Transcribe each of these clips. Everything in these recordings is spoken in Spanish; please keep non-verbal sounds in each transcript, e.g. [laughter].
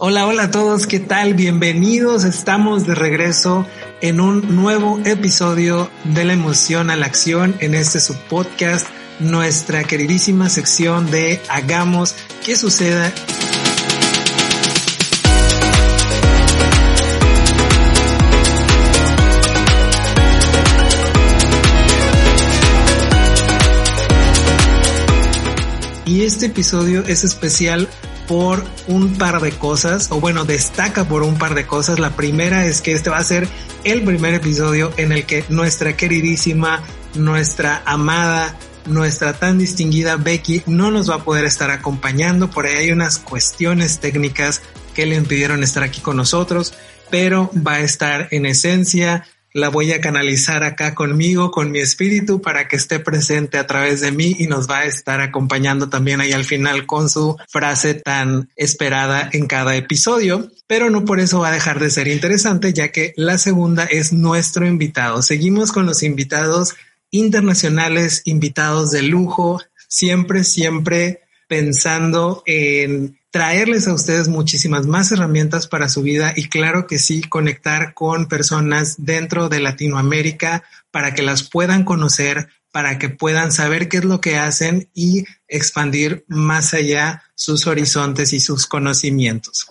Hola, hola a todos, ¿qué tal? Bienvenidos, estamos de regreso en un nuevo episodio de la emoción a la acción en este subpodcast, nuestra queridísima sección de Hagamos que suceda. Y este episodio es especial por un par de cosas, o bueno, destaca por un par de cosas. La primera es que este va a ser el primer episodio en el que nuestra queridísima, nuestra amada, nuestra tan distinguida Becky no nos va a poder estar acompañando. Por ahí hay unas cuestiones técnicas que le impidieron estar aquí con nosotros, pero va a estar en esencia la voy a canalizar acá conmigo, con mi espíritu, para que esté presente a través de mí y nos va a estar acompañando también ahí al final con su frase tan esperada en cada episodio. Pero no por eso va a dejar de ser interesante, ya que la segunda es nuestro invitado. Seguimos con los invitados internacionales, invitados de lujo, siempre, siempre pensando en traerles a ustedes muchísimas más herramientas para su vida y claro que sí, conectar con personas dentro de Latinoamérica para que las puedan conocer, para que puedan saber qué es lo que hacen y expandir más allá sus horizontes y sus conocimientos.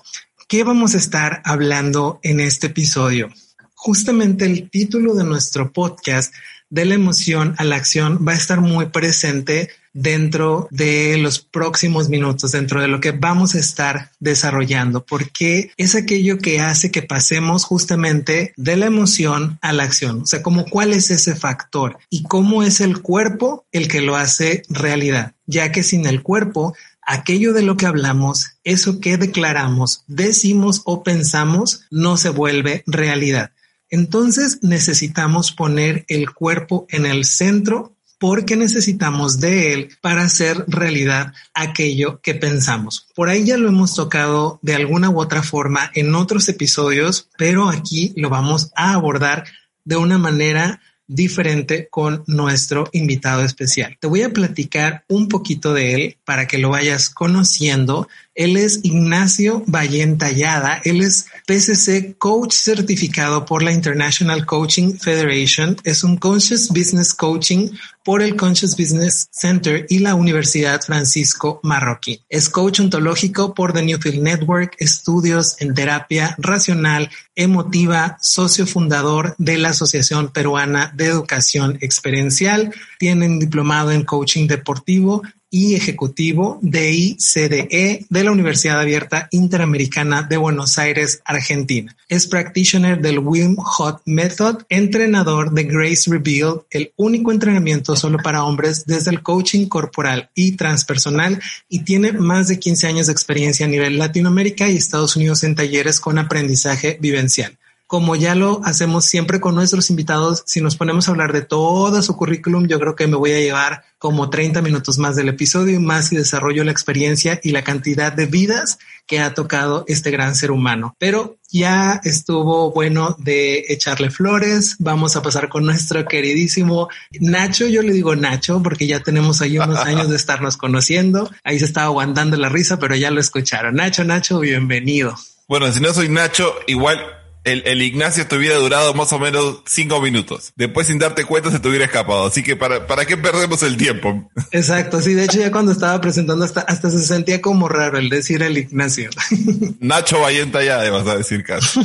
¿Qué vamos a estar hablando en este episodio? Justamente el título de nuestro podcast de la emoción a la acción va a estar muy presente dentro de los próximos minutos, dentro de lo que vamos a estar desarrollando, porque es aquello que hace que pasemos justamente de la emoción a la acción. O sea, como cuál es ese factor y cómo es el cuerpo el que lo hace realidad, ya que sin el cuerpo aquello de lo que hablamos, eso que declaramos, decimos o pensamos, no se vuelve realidad. Entonces necesitamos poner el cuerpo en el centro porque necesitamos de él para hacer realidad aquello que pensamos. Por ahí ya lo hemos tocado de alguna u otra forma en otros episodios, pero aquí lo vamos a abordar de una manera diferente con nuestro invitado especial. Te voy a platicar un poquito de él para que lo vayas conociendo. Él es Ignacio Vallentallada. Él es PCC Coach certificado por la International Coaching Federation. Es un Conscious Business Coaching por el Conscious Business Center y la Universidad Francisco Marroquín. Es coach ontológico por The Newfield Network, estudios en terapia racional, emotiva, socio fundador de la Asociación Peruana de Educación Experiencial. Tiene un diplomado en coaching deportivo y ejecutivo de ICDE de la Universidad Abierta Interamericana de Buenos Aires, Argentina. Es practitioner del Wim Hot Method, entrenador de Grace Revealed, el único entrenamiento solo para hombres desde el coaching corporal y transpersonal y tiene más de 15 años de experiencia a nivel Latinoamérica y Estados Unidos en talleres con aprendizaje vivencial como ya lo hacemos siempre con nuestros invitados, si nos ponemos a hablar de todo su currículum, yo creo que me voy a llevar como 30 minutos más del episodio y más y desarrollo la experiencia y la cantidad de vidas que ha tocado este gran ser humano. Pero ya estuvo bueno de echarle flores. Vamos a pasar con nuestro queridísimo Nacho. Yo le digo Nacho porque ya tenemos ahí unos [laughs] años de estarnos conociendo. Ahí se estaba aguantando la risa, pero ya lo escucharon. Nacho, Nacho, bienvenido. Bueno, si no soy Nacho, igual el, el, Ignacio te hubiera durado más o menos cinco minutos. Después, sin darte cuenta, se te hubiera escapado. Así que, ¿para, para qué perdemos el tiempo? Exacto. Sí, de hecho, ya cuando estaba presentando, hasta, hasta se sentía como raro el decir el Ignacio. [laughs] Nacho Vallenta ya, vas a decir caso.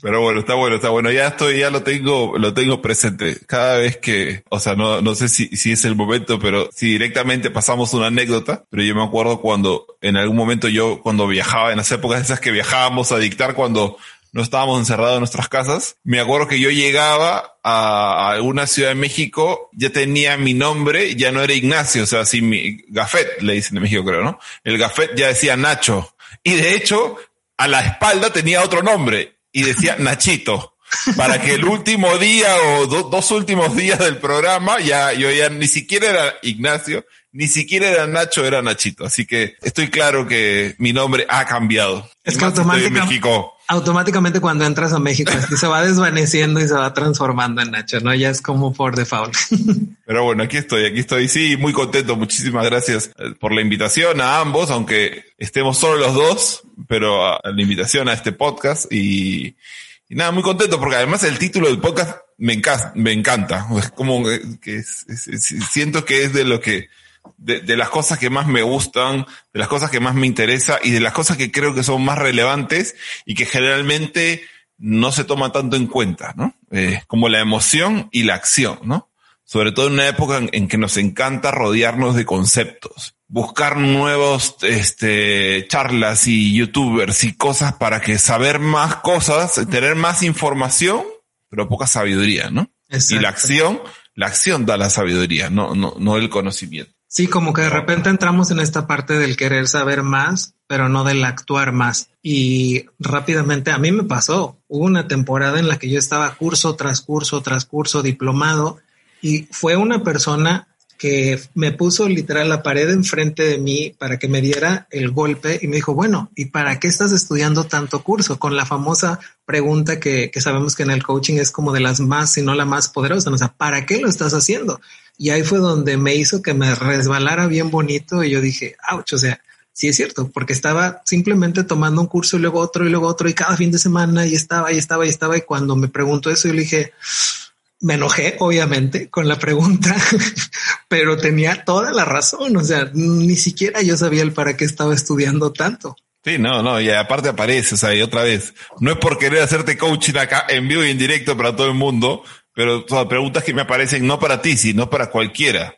Pero bueno, está bueno, está bueno. Ya estoy, ya lo tengo, lo tengo presente. Cada vez que, o sea, no, no sé si, si es el momento, pero si directamente pasamos una anécdota, pero yo me acuerdo cuando en algún momento yo, cuando viajaba, en las épocas esas que viajábamos a dictar cuando no estábamos encerrados en nuestras casas. Me acuerdo que yo llegaba a, alguna ciudad de México, ya tenía mi nombre, ya no era Ignacio, o sea, así mi Gafet, le dicen de México, creo, ¿no? El Gafet ya decía Nacho. Y de hecho, a la espalda tenía otro nombre y decía [laughs] Nachito. Para que el último día o dos últimos días del programa, ya yo ya ni siquiera era Ignacio, ni siquiera era Nacho, era Nachito. Así que estoy claro que mi nombre ha cambiado. Es que automáticamente, automáticamente cuando entras a México se va desvaneciendo y se va transformando en Nacho, ¿no? Ya es como por default. [laughs] Pero bueno, aquí estoy, aquí estoy, sí, muy contento. Muchísimas gracias eh, por la invitación a ambos, aunque estemos solo los dos, pero la invitación a este podcast y, nada, muy contento porque además el título del podcast me encanta, me encanta. Es como que siento que es de lo que de, las cosas que más me gustan, de las cosas que más me interesa y de las cosas que creo que son más relevantes y que generalmente no se toma tanto en cuenta, ¿no? Eh, como la emoción y la acción, ¿no? Sobre todo en una época en, que nos encanta rodearnos de conceptos, buscar nuevos, este, charlas y youtubers y cosas para que saber más cosas, tener más información, pero poca sabiduría, ¿no? Y la acción, la acción da la sabiduría, no, no, no el conocimiento. Sí, como que de repente entramos en esta parte del querer saber más, pero no del actuar más. Y rápidamente a mí me pasó. Hubo una temporada en la que yo estaba curso tras curso tras curso diplomado y fue una persona que me puso literal la pared enfrente de mí para que me diera el golpe y me dijo, bueno, ¿y para qué estás estudiando tanto curso? Con la famosa pregunta que, que sabemos que en el coaching es como de las más, si no la más poderosa. O sea, ¿para qué lo estás haciendo? Y ahí fue donde me hizo que me resbalara bien bonito y yo dije, ouch, o sea, sí es cierto, porque estaba simplemente tomando un curso y luego otro y luego otro y cada fin de semana y estaba y estaba y estaba y cuando me preguntó eso yo le dije, me enojé obviamente con la pregunta, [laughs] pero tenía toda la razón, o sea, ni siquiera yo sabía el para qué estaba estudiando tanto. Sí, no, no, y aparte aparece, o sea, y otra vez, no es por querer hacerte coaching acá en vivo y en directo para todo el mundo, pero son preguntas que me aparecen no para ti, sino para cualquiera.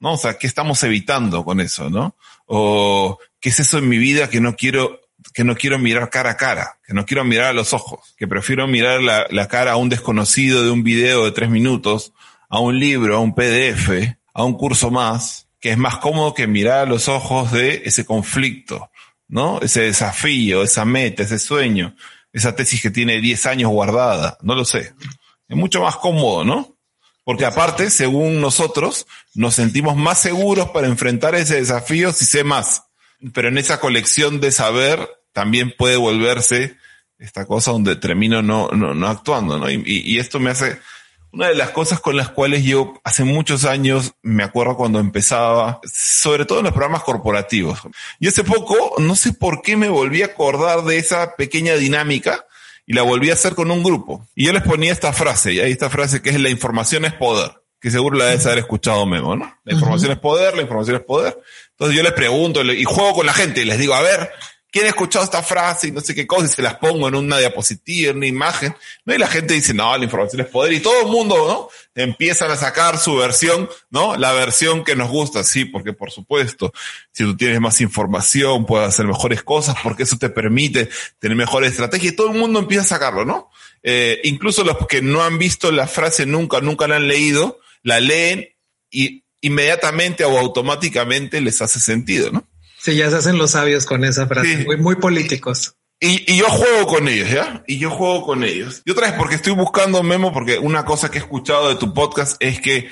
¿No? O sea, ¿qué estamos evitando con eso, no? O ¿qué es eso en mi vida que no quiero, que no quiero mirar cara a cara, que no quiero mirar a los ojos, que prefiero mirar la, cara a un desconocido de un video de tres minutos, a un libro, a un PDF, a un curso más, que es más cómodo que mirar a los ojos de ese conflicto, ¿no? Ese desafío, esa meta, ese sueño, esa tesis que tiene 10 años guardada, no lo sé. Es mucho más cómodo, ¿no? Porque aparte, según nosotros, nos sentimos más seguros para enfrentar ese desafío si sé más. Pero en esa colección de saber también puede volverse esta cosa donde termino no, no, no actuando, ¿no? Y, y, esto me hace, una de las cosas con las cuales yo hace muchos años me acuerdo cuando empezaba, sobre todo en los programas corporativos. Y hace poco, no sé por qué me volví a acordar de esa pequeña dinámica y la volví a hacer con un grupo. Y yo les ponía esta frase, y ahí esta frase que es la información es poder, que seguro la debes haber escuchado Memo, ¿no? La información es poder, la información es poder. Entonces yo les pregunto y juego con la gente y les digo, a ver, ¿quién ha escuchado esta frase y no sé qué cosa? Y se las pongo en una diapositiva, en una imagen, ¿no? Y la gente dice, no, la información es poder. Y todo el mundo, ¿no? Empiezan a sacar su versión, ¿no? La versión que nos gusta, sí, porque por supuesto, si tú tienes más información, puedes hacer mejores cosas, porque eso te permite tener mejores estrategias. Y todo el mundo empieza a sacarlo, ¿no? Eh, incluso los que no han visto la frase nunca, nunca la han leído, la leen y inmediatamente o automáticamente les hace sentido, ¿no? Sí, ya se hacen los sabios con esa frase, muy, muy políticos. Y, y, yo juego con ellos, ¿ya? Y yo juego con ellos. Y otra vez porque estoy buscando Memo, porque una cosa que he escuchado de tu podcast es que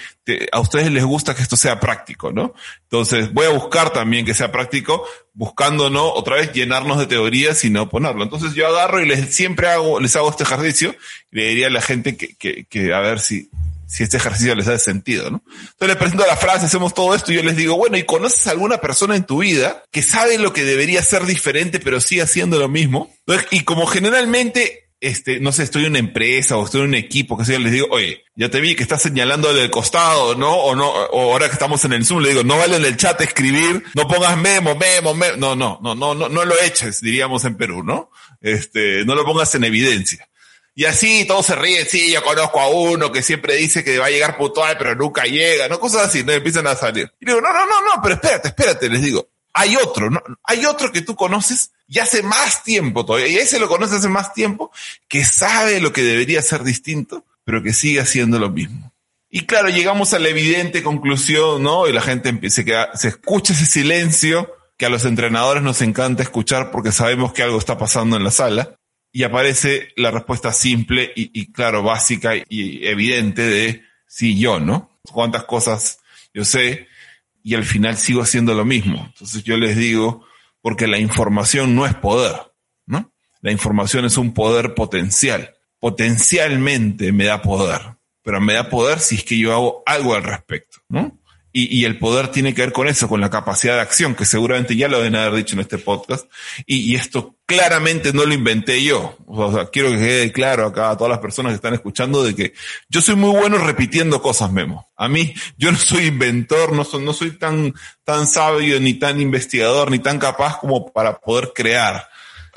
a ustedes les gusta que esto sea práctico, ¿no? Entonces voy a buscar también que sea práctico, buscando, ¿no? Otra vez llenarnos de teorías y no ponerlo. Entonces yo agarro y les siempre hago, les hago este ejercicio y le diría a la gente que, que, que a ver si, si este ejercicio les da sentido, ¿no? Entonces les presento la frase, hacemos todo esto y yo les digo, bueno, ¿y conoces a alguna persona en tu vida que sabe lo que debería ser diferente pero sigue haciendo lo mismo? Entonces, y como generalmente este, no sé, estoy en una empresa o estoy en un equipo, que sea, les digo, oye, ya te vi que estás señalando del costado, ¿no? O no, o ahora que estamos en el Zoom, le digo, no vale en el chat escribir, no pongas memo, memo, memo, no, no, no, no, no, no lo eches, diríamos en Perú, ¿no? Este, no lo pongas en evidencia. Y así todos se ríen, sí, yo conozco a uno que siempre dice que va a llegar puntual, pero nunca llega, ¿no? Cosas así, ¿no? Empiezan a salir. Y digo, no, no, no, no, pero espérate, espérate, les digo. Hay otro, ¿no? Hay otro que tú conoces y hace más tiempo todavía, y ese lo conoces hace más tiempo, que sabe lo que debería ser distinto, pero que sigue haciendo lo mismo. Y claro, llegamos a la evidente conclusión, ¿no? Y la gente empieza, a se escucha ese silencio que a los entrenadores nos encanta escuchar porque sabemos que algo está pasando en la sala y aparece la respuesta simple y, claro, básica y evidente de sí, yo, ¿no? Cuántas cosas yo sé y al final sigo haciendo lo mismo. Entonces yo les digo, porque la información no es poder, ¿no? la información es un poder potencial. Potencialmente me da poder, pero me da poder si es que yo hago algo al respecto, ¿no? Y, el poder tiene que ver con eso, con la capacidad de acción, que seguramente ya lo deben haber dicho en este podcast. Y, esto claramente no lo inventé yo. O sea, quiero que quede claro acá a todas las personas que están escuchando de que yo soy muy bueno repitiendo cosas, Memo. A mí, yo no soy inventor, no soy, no soy tan, tan sabio, ni tan investigador, ni tan capaz como para poder crear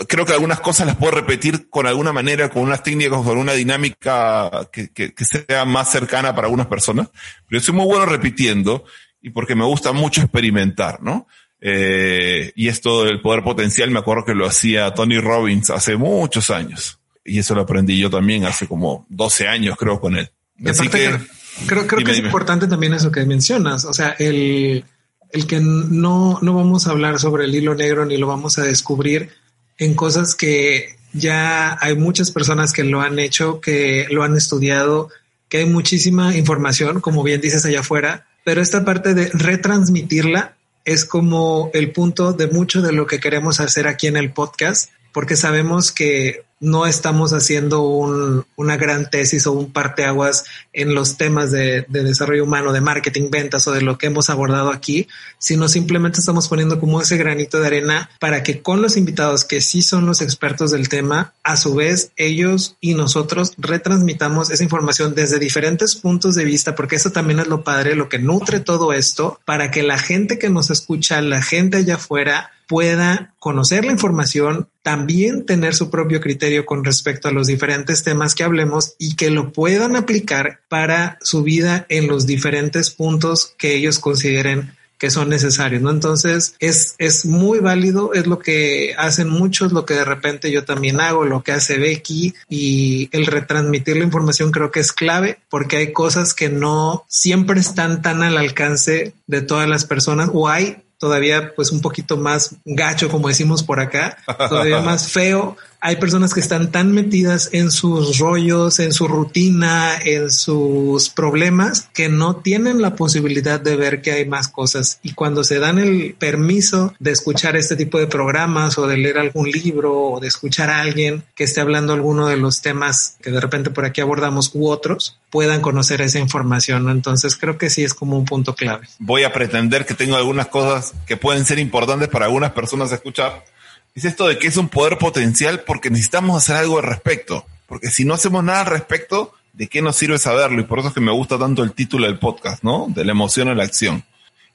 creo que algunas cosas las puedo repetir con alguna manera, con unas técnicas, con una dinámica que, que, que, sea más cercana para algunas personas, pero soy muy bueno repitiendo y porque me gusta mucho experimentar, ¿no? Eh, y esto del poder potencial, me acuerdo que lo hacía Tony Robbins hace muchos años. Y eso lo aprendí yo también hace como 12 años, creo, con él. Así que, creo, creo que es importante también eso que mencionas. O sea, el, el que no, no vamos a hablar sobre el hilo negro ni lo vamos a descubrir en cosas que ya hay muchas personas que lo han hecho, que lo han estudiado, que hay muchísima información, como bien dices allá afuera, pero esta parte de retransmitirla es como el punto de mucho de lo que queremos hacer aquí en el podcast, porque sabemos que no estamos haciendo un, una gran tesis o un parteaguas en los temas de, de, desarrollo humano, de marketing, ventas o de lo que hemos abordado aquí, sino simplemente estamos poniendo como ese granito de arena para que con los invitados que sí son los expertos del tema, a su vez ellos y nosotros retransmitamos esa información desde diferentes puntos de vista, porque eso también es lo padre, lo que nutre todo esto, para que la gente que nos escucha, la gente allá afuera, pueda conocer la información, también tener su propio criterio con respecto a los diferentes temas que hablemos y que lo puedan aplicar para su vida en los diferentes puntos que ellos consideren que son necesarios, ¿no? Entonces es, es muy válido, es lo que hacen muchos, lo que de repente yo también hago, lo que hace Becky y el retransmitir la información creo que es clave porque hay cosas que no siempre están tan al alcance de todas las personas o hay todavía pues un poquito más gacho, como decimos por acá, todavía [laughs] más feo. Hay personas que están tan metidas en sus rollos, en su rutina, en sus problemas, que no tienen la posibilidad de ver que hay más cosas. Y cuando se dan el permiso de escuchar este tipo de programas o de leer algún libro o de escuchar a alguien que esté hablando alguno de los temas que de repente por aquí abordamos u otros, puedan conocer esa información. Entonces creo que sí es como un punto clave. Voy a pretender que tengo algunas cosas que pueden ser importantes para algunas personas escuchar. Es esto de que es un poder potencial porque necesitamos hacer algo al respecto. Porque si no hacemos nada al respecto, ¿de qué nos sirve saberlo? Y por eso es que me gusta tanto el título del podcast, ¿no? De la emoción a la acción.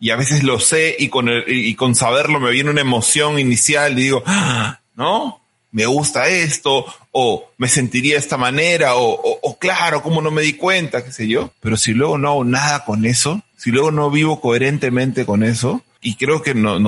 Y a veces lo sé y con, el, y con saberlo me viene una emoción inicial y digo, ¡Ah! ¿no? me gusta esto, o me sentiría de esta manera, o, o, claro, ¿cómo no me di cuenta? qué sé yo. Pero si luego no hago nada con eso, si luego no vivo coherentemente con eso, y creo que no,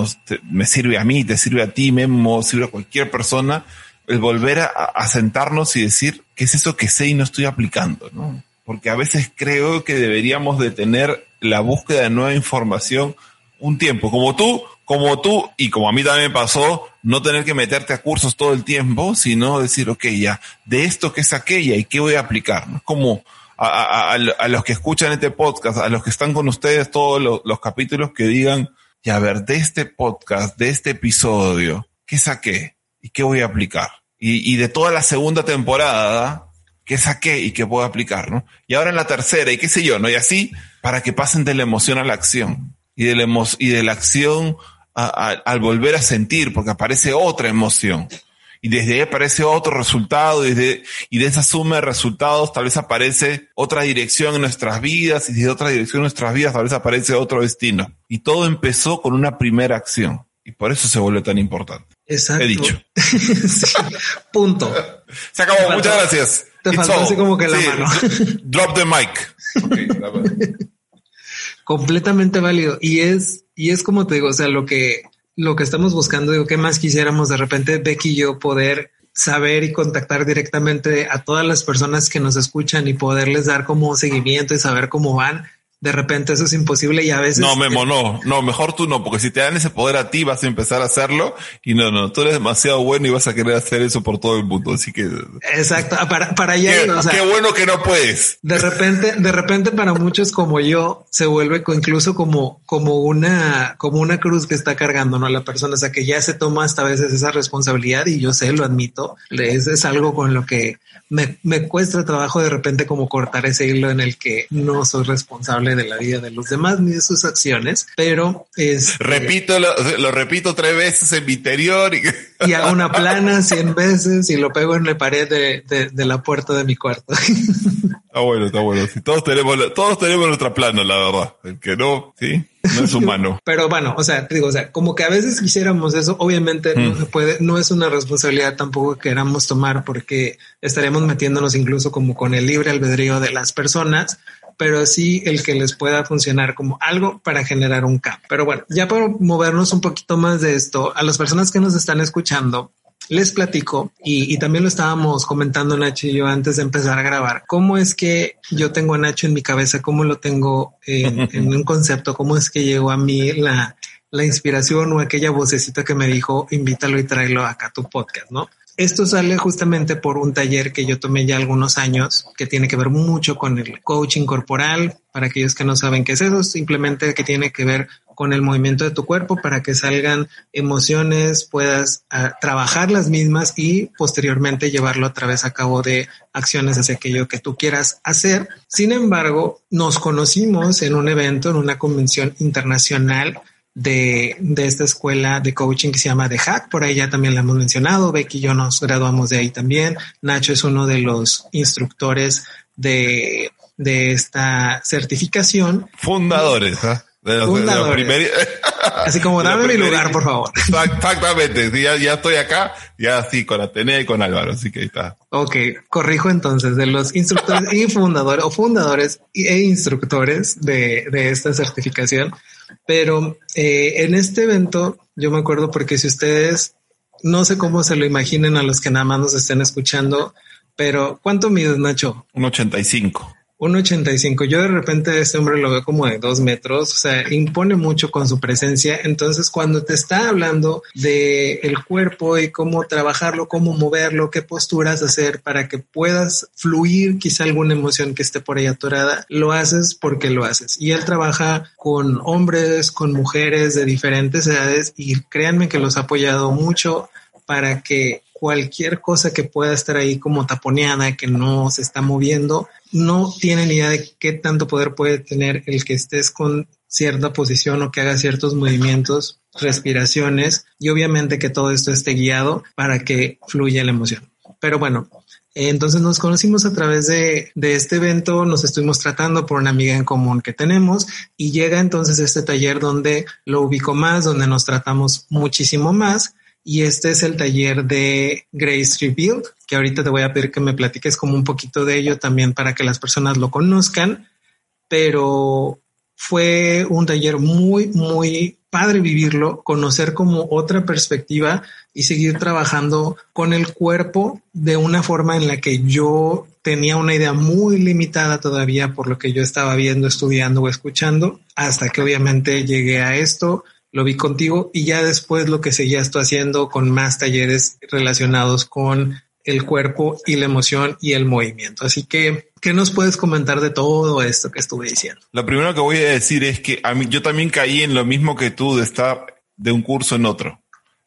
me sirve a mí, te sirve a ti, Memo, sirve a cualquier persona, el volver a, a sentarnos y decir, ¿qué es eso que sé y no estoy aplicando? ¿no? Porque a veces creo que deberíamos de tener la búsqueda de nueva información un tiempo, como tú, como tú y como a mí también me pasó, no tener que meterte a cursos todo el tiempo, sino decir, ok, ya, de esto que es aquella y qué voy a aplicar. ¿no? Como a, a, los que escuchan este podcast, a los que están con ustedes todos los capítulos que digan, ya, a ver, de este podcast, de este episodio, ¿qué saqué y qué voy a aplicar? Y, y de toda la segunda temporada, ¿qué saqué y qué puedo aplicar? ¿no? Y ahora en la tercera y qué sé yo, ¿no? Y así, para que pasen de la emoción a la acción y de la, y de la acción al volver a sentir, porque aparece otra emoción. Y desde ahí aparece otro resultado, desde, y de esa suma de resultados tal vez aparece otra dirección en nuestras vidas, y desde otra dirección en nuestras vidas tal vez aparece otro destino. Y todo empezó con una primera acción. Y por eso se vuelve tan importante. Exacto. He dicho. [laughs] Punto. Se acabó. Muchas gracias. Te faltó así como que la mano. [laughs] Drop the mic. [laughs] completamente válido. Y es, y es como te digo, o sea, lo que, lo que estamos buscando, digo, ¿qué más quisiéramos de repente, Becky y yo, poder saber y contactar directamente a todas las personas que nos escuchan y poderles dar como seguimiento y saber cómo van? De repente eso es imposible y a veces... No, Memo, no, no, mejor tú no, porque si te dan ese poder a ti vas a empezar a hacerlo y no, no, tú eres demasiado bueno y vas a querer hacer eso por todo el mundo, así que... Exacto, ah, para, para allá... Qué, o sea, qué bueno que no puedes. De repente, de repente para muchos como yo se vuelve incluso como, como una, como una cruz que está cargando, ¿no? La persona, o sea, que ya se toma hasta a veces esa responsabilidad y yo sé, lo admito, es, es algo con lo que me, me cuesta trabajo de repente como cortar ese hilo en el que no soy responsable de la vida de los demás ni de sus acciones, pero es... Repito, lo, lo repito tres veces en mi interior y... y hago una plana [laughs] cien veces y lo pego en la pared de, de, de la puerta de mi cuarto. Está [laughs] bueno, está bueno. Sí, todos tenemos, todos tenemos nuestra plana, la verdad. El que no, sí, no es humano. [laughs] Pero bueno, o sea, digo, o sea, como que a veces quisiéramos eso, obviamente mm. no se puede, no es una responsabilidad tampoco que queramos tomar porque estaríamos metiéndonos incluso como con el libre albedrío de las personas, pero sí el que les pueda funcionar como algo para generar un cambio. Pero bueno, ya para movernos un poquito más de esto, a las personas que nos están escuchando, les platico y, y, también lo estábamos comentando Nacho y yo antes de empezar a grabar. ¿Cómo es que yo tengo a Nacho en mi cabeza? ¿Cómo lo tengo en, un concepto? ¿Cómo es que llegó a mí la, la inspiración o aquella vocecita que me dijo invítalo y tráelo acá a tu podcast, ¿no? Esto sale justamente por un taller que yo tomé ya algunos años que tiene que ver mucho con el coaching corporal. Para aquellos que no saben qué es eso, simplemente que tiene que ver con el movimiento de tu cuerpo para que salgan emociones, puedas uh, trabajar las mismas y posteriormente llevarlo a través a cabo de acciones hacia aquello que tú quieras hacer. Sin embargo, nos conocimos en un evento, en una convención internacional de, de, esta escuela de coaching que se llama The Hack. Por ahí ya también la hemos mencionado. Becky y yo nos graduamos de ahí también. Nacho es uno de los instructores de, de esta certificación. Fundadores, ¿eh? De los, Fundadores. De los [laughs] Así como dame mi lugar, por favor. Exactamente. Sí, ya, ya, estoy acá, ya sí, con Atenea y con Álvaro, así que ahí está. Ok, corrijo entonces, de los instructores y fundadores o fundadores e instructores de, de esta certificación. Pero eh, en este evento, yo me acuerdo porque si ustedes, no sé cómo se lo imaginen a los que nada más nos estén escuchando, pero ¿cuánto mides, Nacho? Un 85. Un 85. Yo de repente este hombre lo veo como de dos metros, o sea, impone mucho con su presencia. Entonces, cuando te está hablando de el cuerpo y cómo trabajarlo, cómo moverlo, qué posturas hacer para que puedas fluir quizá alguna emoción que esté por ahí atorada, lo haces porque lo haces. Y él trabaja con hombres, con mujeres de diferentes edades y créanme que los ha apoyado mucho para que cualquier cosa que pueda estar ahí como taponeada, que no se está moviendo, no tienen idea de qué tanto poder puede tener el que estés con cierta posición o que haga ciertos movimientos, respiraciones y obviamente que todo esto esté guiado para que fluya la emoción. Pero bueno, entonces nos conocimos a través de, de, este evento, nos estuvimos tratando por una amiga en común que tenemos y llega entonces este taller donde lo ubico más, donde nos tratamos muchísimo más y este es el taller de Grace Rebuild, que ahorita te voy a pedir que me platiques como un poquito de ello también para que las personas lo conozcan, pero fue un taller muy, muy padre vivirlo, conocer como otra perspectiva y seguir trabajando con el cuerpo de una forma en la que yo tenía una idea muy limitada todavía por lo que yo estaba viendo, estudiando o escuchando, hasta que obviamente llegué a esto lo vi contigo y ya después lo que seguías tú haciendo con más talleres relacionados con el cuerpo y la emoción y el movimiento. Así que, ¿qué nos puedes comentar de todo esto que estuve diciendo? Lo primero que voy a decir es que yo también caí en lo mismo que tú de estar de un curso en otro.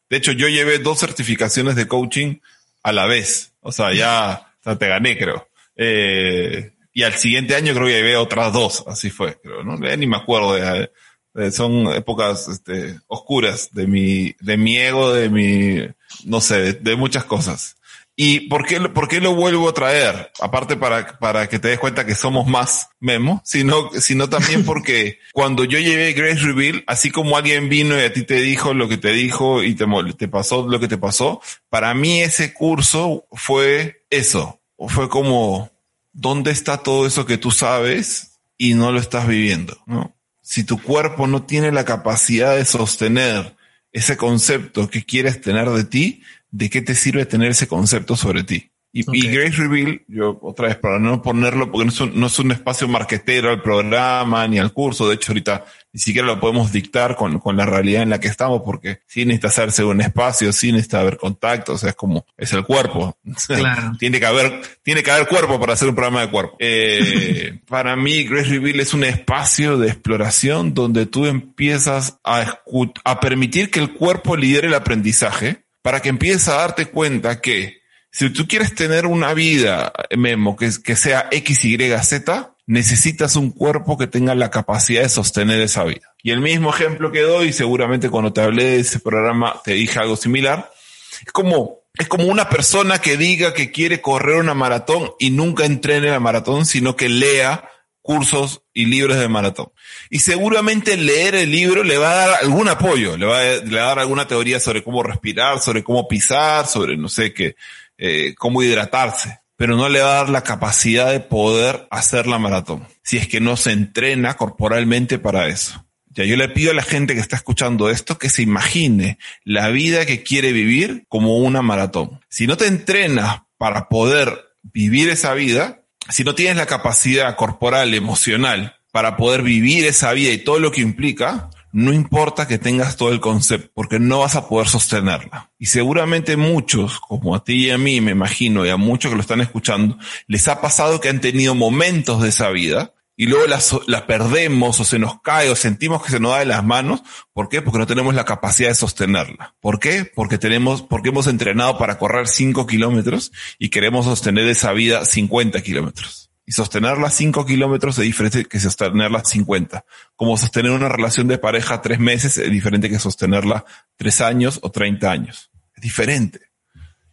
De hecho, yo llevé dos certificaciones de coaching a la vez. O sea, ya o te gané, creo. Eh, y al siguiente año creo que llevé otras dos. Así fue, creo, ¿no? Ni me acuerdo de, eh, son épocas este, oscuras de mi, de mi ego, de mi, no sé, de, de, muchas cosas. ¿Y por qué, por qué lo vuelvo a traer? Aparte para, para que te des cuenta que somos más Memo, sino, sino también [laughs] porque cuando yo llevé Grace Reveal, así como alguien vino y a ti te dijo lo que te dijo y te, te pasó lo que te pasó, para mí ese curso fue eso. Fue como, ¿dónde está todo eso que tú sabes y no lo estás viviendo? ¿no? Si tu cuerpo no tiene la capacidad de sostener ese concepto que quieres tener de ti, ¿de qué te sirve tener ese concepto sobre ti? Y, Grace Reveal, yo otra vez para no ponerlo, porque no es, un, no es un espacio marquetero al programa ni al curso, de hecho ahorita ni siquiera lo podemos dictar con, con la realidad en la que estamos, porque sí necesita hacerse un espacio, sí necesita haber contacto, o sea, es como, es el cuerpo. [laughs] Claro. tiene que haber, tiene que haber cuerpo para hacer un programa de cuerpo. Eh, [laughs] para mí, Grace Reveal es un espacio de exploración donde tú empiezas a, a permitir que el cuerpo lidere el aprendizaje para que empieces a darte cuenta que si tú quieres tener una vida, Memo, que, sea X, Y, Z, necesitas un cuerpo que tenga la capacidad de sostener esa vida. Y el mismo ejemplo que doy, seguramente cuando te hablé de ese programa te dije algo similar, es como, es como una persona que diga que quiere correr una maratón y nunca entrene la maratón, sino que lea cursos y libros de maratón. Y seguramente leer el libro le va a dar algún apoyo, le va a dar alguna teoría sobre cómo respirar, sobre cómo pisar, sobre no sé qué, eh, cómo hidratarse, pero no le va a dar la capacidad de poder hacer la maratón, si es que no se entrena corporalmente para eso. Ya yo le pido a la gente que está escuchando esto que se imagine la vida que quiere vivir como una maratón. Si no te entrenas para poder vivir esa vida, si no tienes la capacidad corporal, emocional para poder vivir esa vida y todo lo que implica, no importa que tengas todo el concepto, porque no vas a poder sostenerla. Y seguramente muchos, como a ti y a mí, me imagino, y a muchos que lo están escuchando, les ha pasado que han tenido momentos de esa vida y luego la, perdemos o se nos cae o sentimos que se nos da de las manos. ¿Por qué? Porque no tenemos la capacidad de sostenerla. ¿Por qué? Porque tenemos, porque hemos entrenado para correr 5 kilómetros y queremos sostener esa vida 50 kilómetros. Y sostenerla 5 kilómetros es diferente que sostenerla 50. Como sostener una relación de pareja tres meses es diferente que sostenerla tres años o 30 años. Es diferente.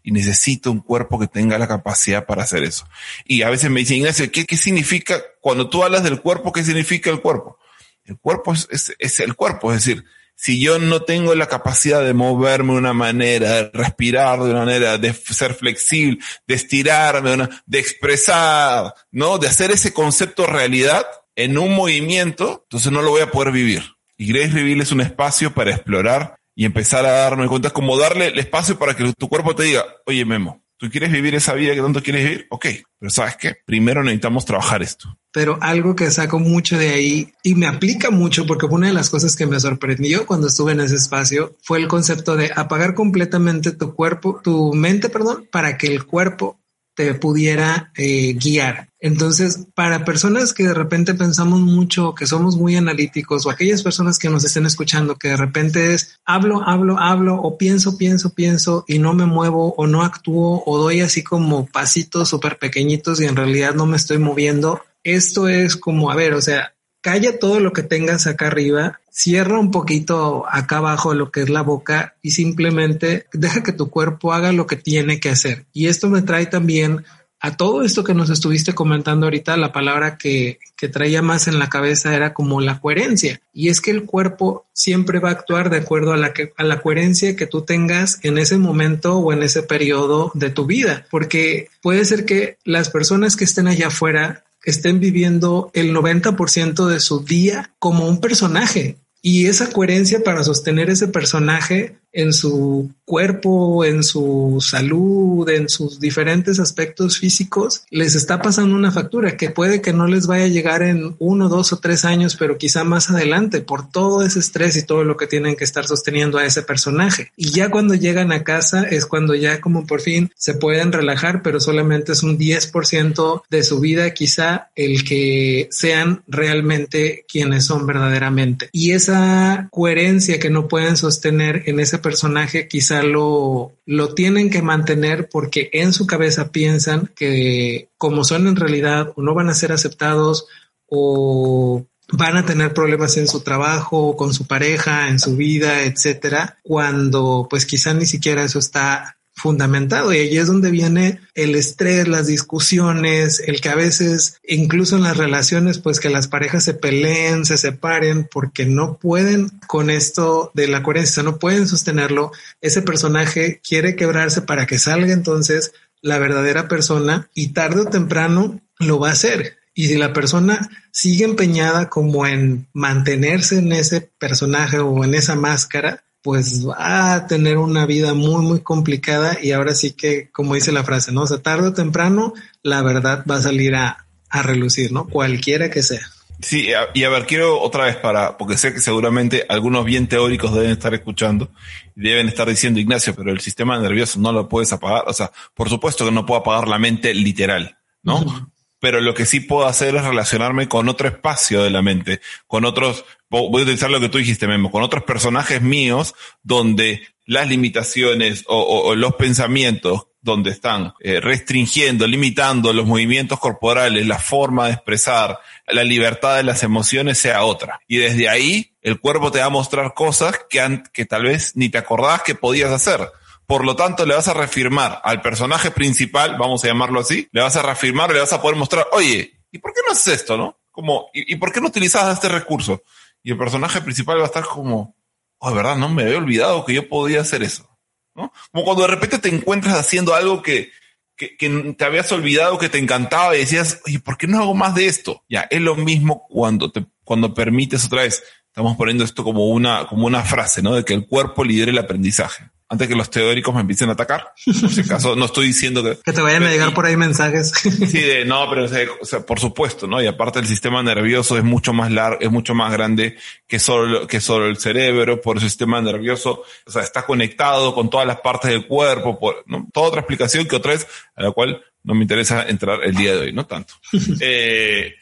Y necesito un cuerpo que tenga la capacidad para hacer eso. Y a veces me dicen, Ignacio, ¿qué, qué significa, cuando tú hablas del cuerpo, qué significa el cuerpo? El cuerpo es, es el cuerpo, es decir, si yo no tengo la capacidad de moverme de una manera, de respirar de una manera, de ser flexible, de estirarme, de expresar, ¿no? De hacer ese concepto realidad en un movimiento, entonces no lo voy a poder vivir. Y Grace Reveal es un espacio para explorar y empezar a darme cuenta, como darle el espacio para que tu cuerpo te diga, oye Memo, ¿tú quieres vivir esa vida que tanto quieres vivir? Ok, pero ¿sabes qué? Primero necesitamos trabajar esto pero algo que saco mucho de ahí y me aplica mucho porque una de las cosas que me sorprendió cuando estuve en ese espacio fue el concepto de apagar completamente tu cuerpo, tu mente, perdón, para que el cuerpo te pudiera eh, guiar. Entonces, para personas que de repente pensamos mucho, que somos muy analíticos o aquellas personas que nos estén escuchando, que de repente es hablo, hablo, hablo o pienso, pienso, pienso y no me muevo o no actúo o doy así como pasitos súper pequeñitos y en realidad no me estoy moviendo, esto es como, a ver, o sea, calla todo lo que tengas acá arriba, cierra un poquito acá abajo lo que es la boca y simplemente deja que tu cuerpo haga lo que tiene que hacer. Y esto me trae también a todo esto que nos estuviste comentando ahorita, la palabra que, que traía más en la cabeza era como la coherencia. Y es que el cuerpo siempre va a actuar de acuerdo a la, que, a la coherencia que tú tengas en ese momento o en ese periodo de tu vida. Porque puede ser que las personas que estén allá afuera estén viviendo el 90% de su día como un personaje. Y esa coherencia para sostener ese personaje en su cuerpo, en su salud, en sus diferentes aspectos físicos, les está pasando una factura que puede que no les vaya a llegar en uno, dos o tres años, pero quizá más adelante por todo ese estrés y todo lo que tienen que estar sosteniendo a ese personaje. Y ya cuando llegan a casa es cuando ya como por fin se pueden relajar, pero solamente es un 10% de su vida quizá el que sean realmente quienes son verdaderamente. Y esa coherencia que no pueden sostener en ese personaje quizá lo, lo tienen que mantener porque en su cabeza piensan que como son en realidad o no van a ser aceptados o van a tener problemas en su trabajo, con su pareja, en su vida, etcétera, cuando pues quizá ni siquiera eso está fundamentado y ahí es donde viene el estrés, las discusiones, el que a veces incluso en las relaciones pues que las parejas se peleen, se separen porque no pueden con esto de la coherencia, no pueden sostenerlo. Ese personaje quiere quebrarse para que salga entonces la verdadera persona y tarde o temprano lo va a hacer. Y si la persona sigue empeñada como en mantenerse en ese personaje o en esa máscara, pues va a tener una vida muy, muy complicada y ahora sí que, como dice la frase, ¿no? O sea, tarde o temprano, la verdad va a salir a, a relucir, ¿no? Cualquiera que sea. Sí, y a ver, quiero otra vez para, porque sé que seguramente algunos bien teóricos deben estar escuchando y deben estar diciendo, Ignacio, pero el sistema nervioso no lo puedes apagar. O sea, por supuesto que no puedo apagar la mente literal, ¿no? Pero lo que sí puedo hacer es relacionarme con otro espacio de la mente, con otros, voy a utilizar lo que tú dijiste, Memo, con otros personajes míos donde las limitaciones o, los pensamientos donde están eh, restringiendo, limitando los movimientos corporales, la forma de expresar, la libertad de las emociones sea otra. Y desde ahí el cuerpo te va a mostrar cosas que, que tal vez ni te acordabas que podías hacer. Por lo tanto, le vas a reafirmar al personaje principal, vamos a llamarlo así, le vas a reafirmar, le vas a poder mostrar, oye, ¿y por qué no haces esto, no? Como, ¿y, por qué no utilizas este recurso? Y el personaje principal va a estar como, oh, verdad, no me había olvidado que yo podía hacer eso. Como cuando de repente te encuentras haciendo algo que, que, te habías olvidado, que te encantaba y decías, oye, ¿por qué no hago más de esto? Ya, es lo mismo cuando te, cuando permites otra vez, estamos poniendo esto como una, como una frase, ¿no? De que el cuerpo lidere el aprendizaje antes que los teóricos me empiecen a atacar. Por si acaso, no estoy diciendo que... Que te vayan a llegar por ahí mensajes. [laughs] Sí, de, no, pero o sea, por supuesto, ¿no? Y aparte el sistema nervioso es mucho más largo, es mucho más grande que solo, que solo el cerebro, por el sistema nervioso, o sea, está conectado con todas las partes del cuerpo, por, ¿no? Toda otra explicación que otra vez, a la cual no me interesa entrar el día de hoy, no tanto. [laughs] Eh,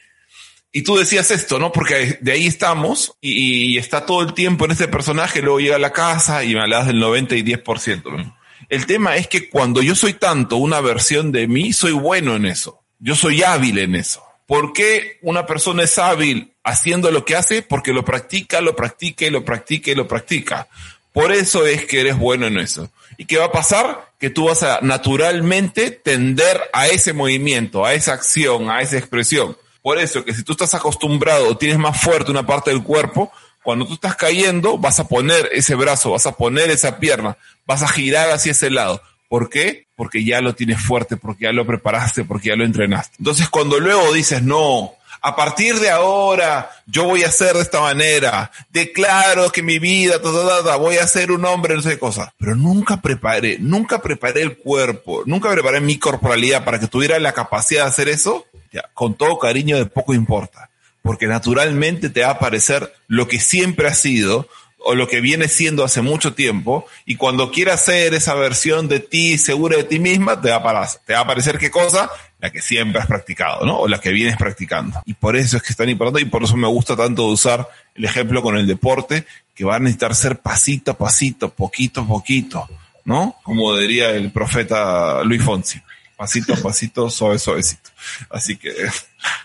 y tú decías esto, ¿no? Porque de ahí estamos y, está todo el tiempo en este personaje, luego llega a la casa y me hablas del 90 y 10%. El tema es que cuando yo soy tanto una versión de mí, soy bueno en eso. Yo soy hábil en eso. ¿Por qué una persona es hábil haciendo lo que hace? Porque lo practica, lo practica y lo practica y lo practica. Por eso es que eres bueno en eso. ¿Y qué va a pasar? Que tú vas a naturalmente tender a ese movimiento, a esa acción, a esa expresión. Por eso que si tú estás acostumbrado o tienes más fuerte una parte del cuerpo, cuando tú estás cayendo, vas a poner ese brazo, vas a poner esa pierna, vas a girar hacia ese lado. ¿Por qué? Porque ya lo tienes fuerte, porque ya lo preparaste, porque ya lo entrenaste. Entonces, cuando luego dices, no, a partir de ahora yo voy a ser de esta manera, declaro que mi vida, voy a ser un hombre, no sé qué cosa. Pero nunca preparé, nunca preparé el cuerpo, nunca preparé mi corporalidad para que tuviera la capacidad de hacer eso. Con todo cariño de poco importa, porque naturalmente te va a parecer lo que siempre ha sido o lo que viene siendo hace mucho tiempo, y cuando quieras ser esa versión de ti segura de ti misma, te va a, te va a parecer qué cosa, la que siempre has practicado, ¿no? O la que vienes practicando. Y por eso es que es tan importante y por eso me gusta tanto usar el ejemplo con el deporte, que va a necesitar ser pasito a pasito, poquito a poquito, ¿no? Como diría el profeta Luis Fonsi pasito a pasito, [laughs] suave, suavecito. Así que,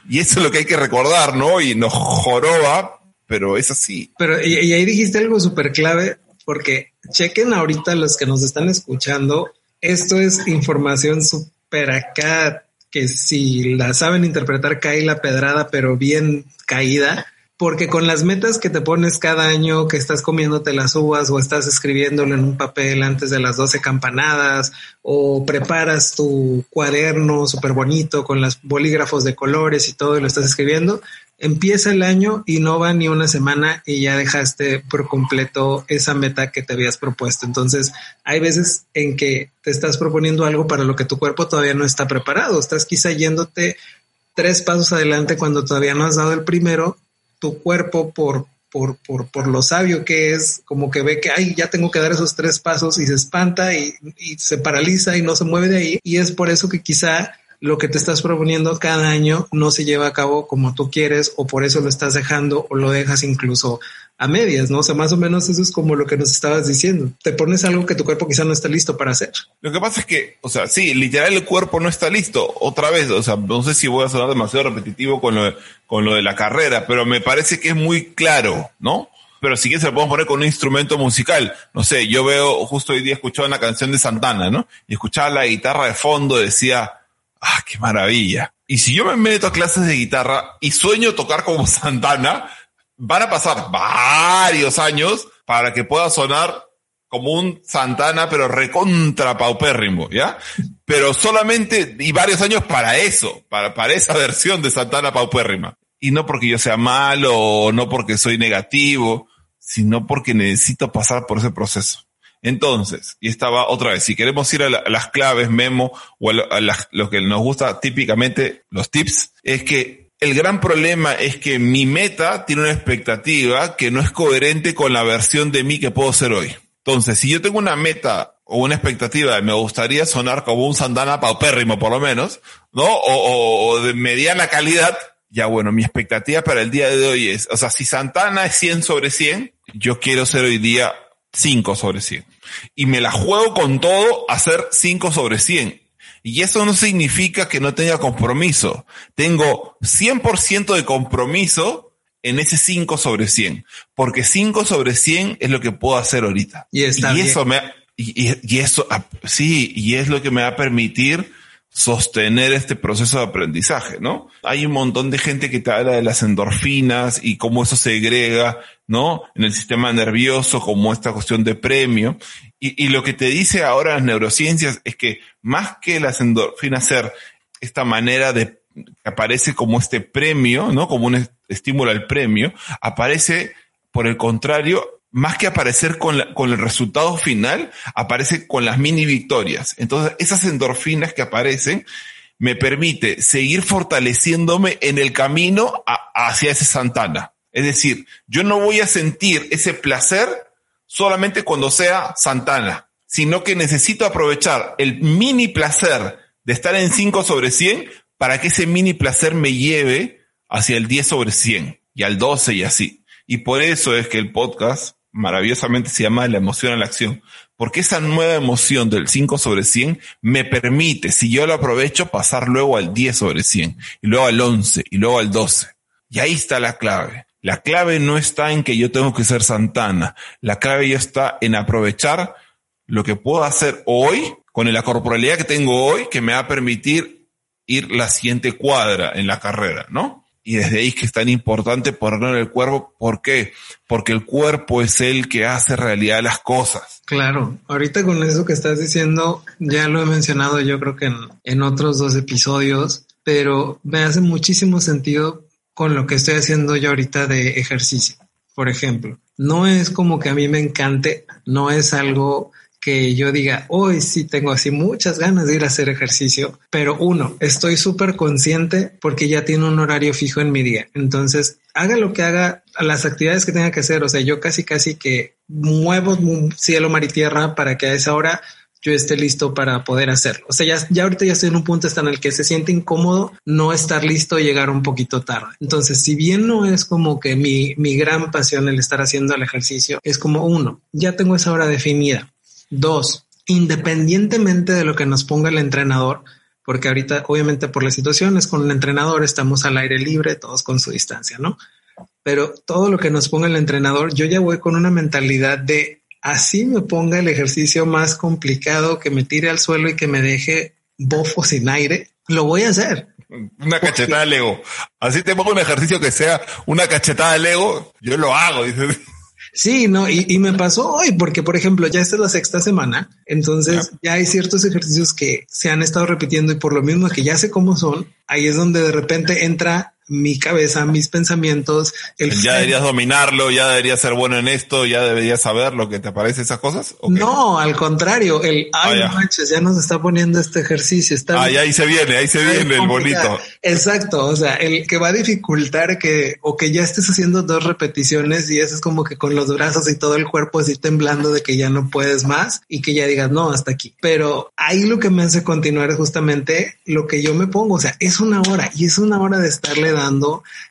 y eso es lo que hay que recordar, ¿no? Y nos joroba, pero es así. Pero, y, ahí dijiste algo súper clave, porque chequen ahorita los que nos están escuchando, esto es información súper acá, que si la saben interpretar cae la pedrada, pero bien caída porque con las metas que te pones cada año, que estás comiéndote las uvas o estás escribiéndolo en un papel antes de las 12 campanadas o preparas tu cuaderno súper bonito con los bolígrafos de colores y todo y lo estás escribiendo, empieza el año y no va ni una semana y ya dejaste por completo esa meta que te habías propuesto. Entonces, hay veces en que te estás proponiendo algo para lo que tu cuerpo todavía no está preparado. Estás quizá yéndote tres pasos adelante cuando todavía no has dado el primero tu cuerpo por, por, por, por, lo sabio que es, como que ve que, ay, ya tengo que dar esos tres pasos y se espanta y, y se paraliza y no se mueve de ahí. Y es por eso que quizá lo que te estás proponiendo cada año no se lleva a cabo como tú quieres o por eso lo estás dejando o lo dejas incluso a medias, ¿no? O sea, más o menos eso es como lo que nos estabas diciendo. Te pones algo que tu cuerpo quizá no está listo para hacer. Lo que pasa es que, o sea, sí, literal el cuerpo no está listo. Otra vez, o sea, no sé si voy a sonar demasiado repetitivo con lo de, con lo de la carrera, pero me parece que es muy claro, ¿no? pero si quieres se lo podemos poner con un instrumento musical. No sé, yo veo, justo hoy día escuchaba una canción de Santana, ¿no? Y escuchaba la guitarra de fondo, decía, ¡Ah, qué maravilla! Y si yo me meto a clases de guitarra y sueño tocar como [laughs] Santana, van a pasar varios años para que pueda sonar como un Santana, pero recontra paupérrimo, ¿ya? Pero solamente, y varios años para eso, para, para esa versión de Santana paupérrima. Y no porque yo sea malo no porque soy negativo, sino porque necesito pasar por ese proceso. Entonces, y estaba otra vez, si queremos ir a, las claves, memo, o a, lo que nos gusta típicamente, los tips, es que el gran problema es que mi meta tiene una expectativa que no es coherente con la versión de mí que puedo ser hoy. Entonces, si yo tengo una meta o una expectativa de me gustaría sonar como un Santana paupérrimo por lo menos, ¿no? O, o, de mediana calidad, ya bueno, mi expectativa para el día de hoy es, o sea, si Santana es 100 sobre 100, yo quiero ser hoy día 5 sobre 100. Y me la juego con todo a ser 5 sobre 100. Y eso no significa que no tenga compromiso. Tengo 100% de compromiso en ese 5 sobre 100. Porque 5 sobre 100 es lo que puedo hacer ahorita. Y, eso me, y, y, eso, ah, sí, y es lo que me va a permitir sostener este proceso de aprendizaje, ¿no? Hay un montón de gente que te habla de las endorfinas y cómo eso se agrega, ¿no? En el sistema nervioso como esta cuestión de premio. Y, y lo que te dice ahora las neurociencias es que más que las endorfinas ser esta manera de que aparece como este premio, ¿no? Como un estímulo al premio, aparece por el contrario más que aparecer con, con el resultado final, aparece con las mini victorias. Entonces, esas endorfinas que aparecen me permite seguir fortaleciéndome en el camino hacia ese Santana. Es decir, yo no voy a sentir ese placer solamente cuando sea Santana, sino que necesito aprovechar el mini placer de estar en 5 sobre 100 para que ese mini placer me lleve hacia el 10 sobre 100 y al 12 y así. Y por eso es que el podcast maravillosamente se llama la emoción a la acción, porque esa nueva emoción del 5 sobre 100 me permite, si yo lo aprovecho, pasar luego al 10 sobre 100, y luego al 11, y luego al 12. Y ahí está la clave. La clave no está en que yo tengo que ser Santana, la clave ya está en aprovechar lo que puedo hacer hoy con la corporalidad que tengo hoy que me va a permitir ir la siguiente cuadra en la carrera, ¿no? Y desde ahí es que es tan importante poner el cuerpo. ¿Por qué? Porque el cuerpo es el que hace realidad las cosas. Claro, ahorita con eso que estás diciendo, ya lo he mencionado yo creo que en, en otros dos episodios, pero me hace muchísimo sentido con lo que estoy haciendo yo ahorita de ejercicio. Por ejemplo, no es como que a mí me encante, no es algo que yo diga, hoy sí tengo así muchas ganas de ir a hacer ejercicio, pero uno, estoy súper consciente porque ya tiene un horario fijo en mi día. Entonces, haga lo que haga, las actividades que tenga que hacer. O sea, yo casi, casi que muevo cielo, mar y tierra para que a esa hora yo esté listo para poder hacerlo. O sea, ya, ya ahorita ya estoy en un punto hasta en el que se siente incómodo no estar listo y llegar un poquito tarde. Entonces, si bien no es como que mi, mi gran pasión el estar haciendo el ejercicio, es como uno, ya tengo esa hora definida. Dos, independientemente de lo que nos ponga el entrenador, porque ahorita obviamente por las situaciones con el entrenador estamos al aire libre, todos con su distancia, ¿no? Pero todo lo que nos ponga el entrenador, yo ya voy con una mentalidad de así me ponga el ejercicio más complicado, que me tire al suelo y que me deje bofo sin aire, lo voy a hacer. Una cachetada de Lego. Así te pongo un ejercicio que sea una cachetada de Lego, yo lo hago. Dices. Sí, no, y, me pasó hoy, porque por ejemplo, ya esta es la sexta semana, entonces ya hay ciertos ejercicios que se han estado repitiendo y por lo mismo que ya sé cómo son, ahí es donde de repente entra mi cabeza, mis pensamientos. El ya deberías dominarlo, ya deberías ser bueno en esto, ya deberías saber lo que te parece esas cosas. No, al contrario, el ay ah, manches, ya nos está poniendo este ejercicio. Está ahí se viene, ahí se viene el bonito. Exacto. O sea, el que va a dificultar que, o que ya estés haciendo dos repeticiones y eso es como que con los brazos y todo el cuerpo así temblando de que ya no puedes más y que ya digas no, hasta aquí. Pero ahí lo que me hace continuar es justamente lo que yo me pongo. O sea, es una hora y es una hora de estarle dando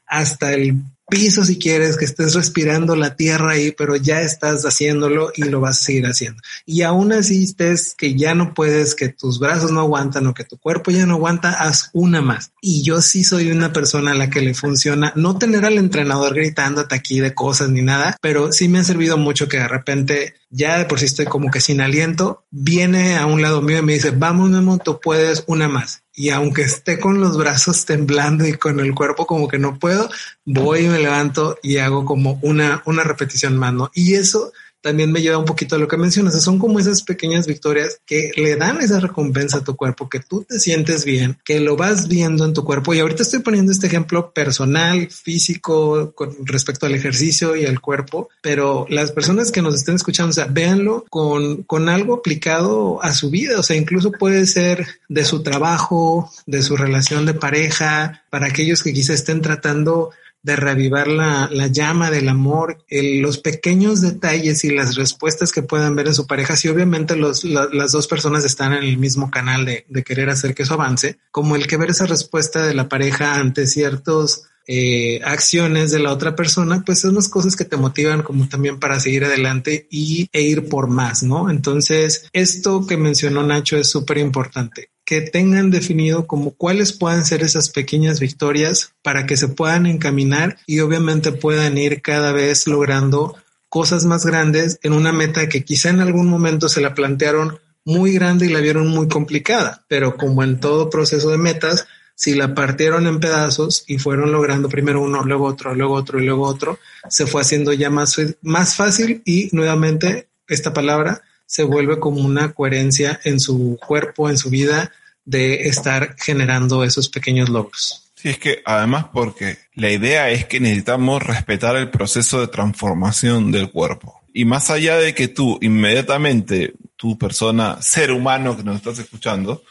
hasta el piso si quieres, que estés respirando la tierra ahí, pero ya estás haciéndolo y lo vas a seguir haciendo. Y aún así estés que ya no puedes, que tus brazos no aguantan o que tu cuerpo ya no aguanta, haz una más. Y yo sí soy una persona a la que le funciona no tener al entrenador gritándote aquí de cosas ni nada, pero sí me ha servido mucho que de repente ya de por sí estoy como que sin aliento, viene a un lado mío y me dice, vamos Memo, tú puedes una más y aunque esté con los brazos temblando y con el cuerpo como que no puedo, voy y me levanto y hago como una, una repetición más, ¿no? Y eso también me lleva un poquito a lo que mencionas. son como esas pequeñas victorias que le dan esa recompensa a tu cuerpo, que tú te sientes bien, que lo vas viendo en tu cuerpo. Y ahorita estoy poniendo este ejemplo personal, físico, con respecto al ejercicio y al cuerpo, pero las personas que nos estén escuchando, o sea, véanlo con, con algo aplicado a su vida. O sea, incluso puede ser de su trabajo, de su relación de pareja, para aquellos que quizá estén tratando de reavivar la, la llama del amor, los pequeños detalles y las respuestas que puedan ver en su pareja, si obviamente los, las dos personas están en el mismo canal de, de, querer hacer que eso avance, como el que ver esa respuesta de la pareja ante ciertos eh, acciones de la otra persona, pues son las cosas que te motivan como también para seguir adelante y, e ir por más, ¿no? Entonces, esto que mencionó Nacho es súper importante que tengan definido como cuáles puedan ser esas pequeñas victorias para que se puedan encaminar y obviamente puedan ir cada vez logrando cosas más grandes en una meta que quizá en algún momento se la plantearon muy grande y la vieron muy complicada, pero como en todo proceso de metas, si la partieron en pedazos y fueron logrando primero uno, luego otro, luego otro y luego otro, se fue haciendo ya más, más fácil y nuevamente esta palabra se vuelve como una coherencia en su cuerpo, en su vida, de estar generando esos pequeños logros. Sí, es que además porque la idea es que necesitamos respetar el proceso de transformación del cuerpo. Y más allá de que tú inmediatamente, tu persona, ser humano que nos estás escuchando,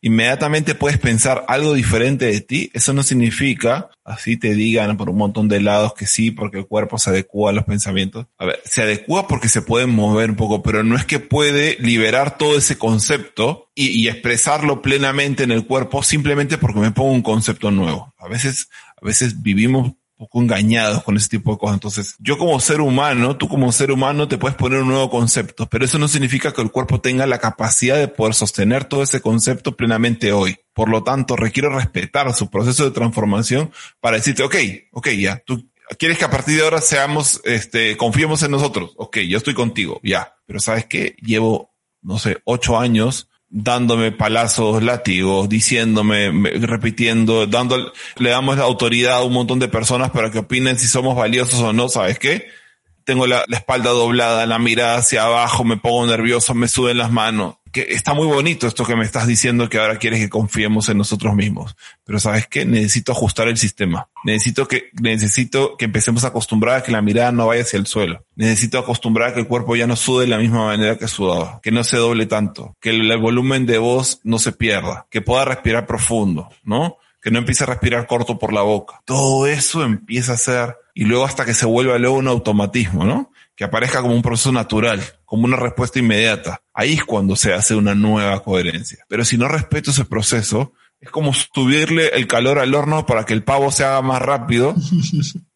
inmediatamente puedes pensar algo diferente de ti, eso no significa, así te digan por un montón de lados que sí, porque el cuerpo se adecua a los pensamientos. A ver, se adecua porque se puede mover un poco, pero no es que puede liberar todo ese concepto y, y expresarlo plenamente en el cuerpo simplemente porque me pongo un concepto nuevo. A veces, a veces vivimos poco engañados con ese tipo de cosas. Entonces, yo como ser humano, tú como ser humano te puedes poner un nuevo concepto, pero eso no significa que el cuerpo tenga la capacidad de poder sostener todo ese concepto plenamente hoy. Por lo tanto, requiero respetar su proceso de transformación para decirte, ok, ok, ya, tú quieres que a partir de ahora seamos, este, confiemos en nosotros. Ok, yo estoy contigo, ya. Pero sabes que llevo, no sé, ocho años dándome palazos, látigos, diciéndome, repitiendo, dando, le damos la autoridad a un montón de personas para que opinen si somos valiosos o no, ¿sabes qué? Tengo la, espalda doblada, la mirada hacia abajo, me pongo nervioso, me suben las manos que está muy bonito esto que me estás diciendo que ahora quieres que confiemos en nosotros mismos. Pero sabes qué? Necesito ajustar el sistema. Necesito que, necesito que empecemos a acostumbrar a que la mirada no vaya hacia el suelo. Necesito acostumbrar a que el cuerpo ya no sude de la misma manera que sudaba. Que no se doble tanto. Que el, el volumen de voz no se pierda. Que pueda respirar profundo, ¿no? Que no empiece a respirar corto por la boca. Todo eso empieza a ser y luego hasta que se vuelva luego un automatismo, ¿no? que aparezca como un proceso natural, como una respuesta inmediata. Ahí es cuando se hace una nueva coherencia. Pero si no respeto ese proceso, es como subirle el calor al horno para que el pavo se haga más rápido. [laughs]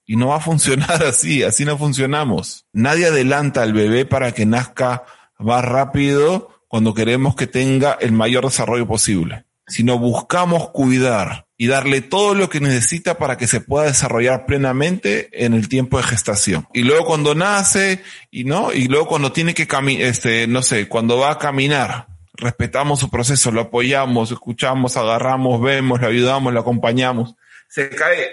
Y no va a funcionar así, así no funcionamos. Nadie adelanta al bebé para que nazca más rápido cuando queremos que tenga el mayor desarrollo posible, sino buscamos cuidar y darle todo lo que necesita para que se pueda desarrollar plenamente en el tiempo de gestación. Y luego cuando nace y no, y luego cuando tiene que caminar, este, no sé, cuando va a caminar, respetamos su proceso, lo apoyamos, escuchamos, agarramos, vemos, le ayudamos, le acompañamos. Se cae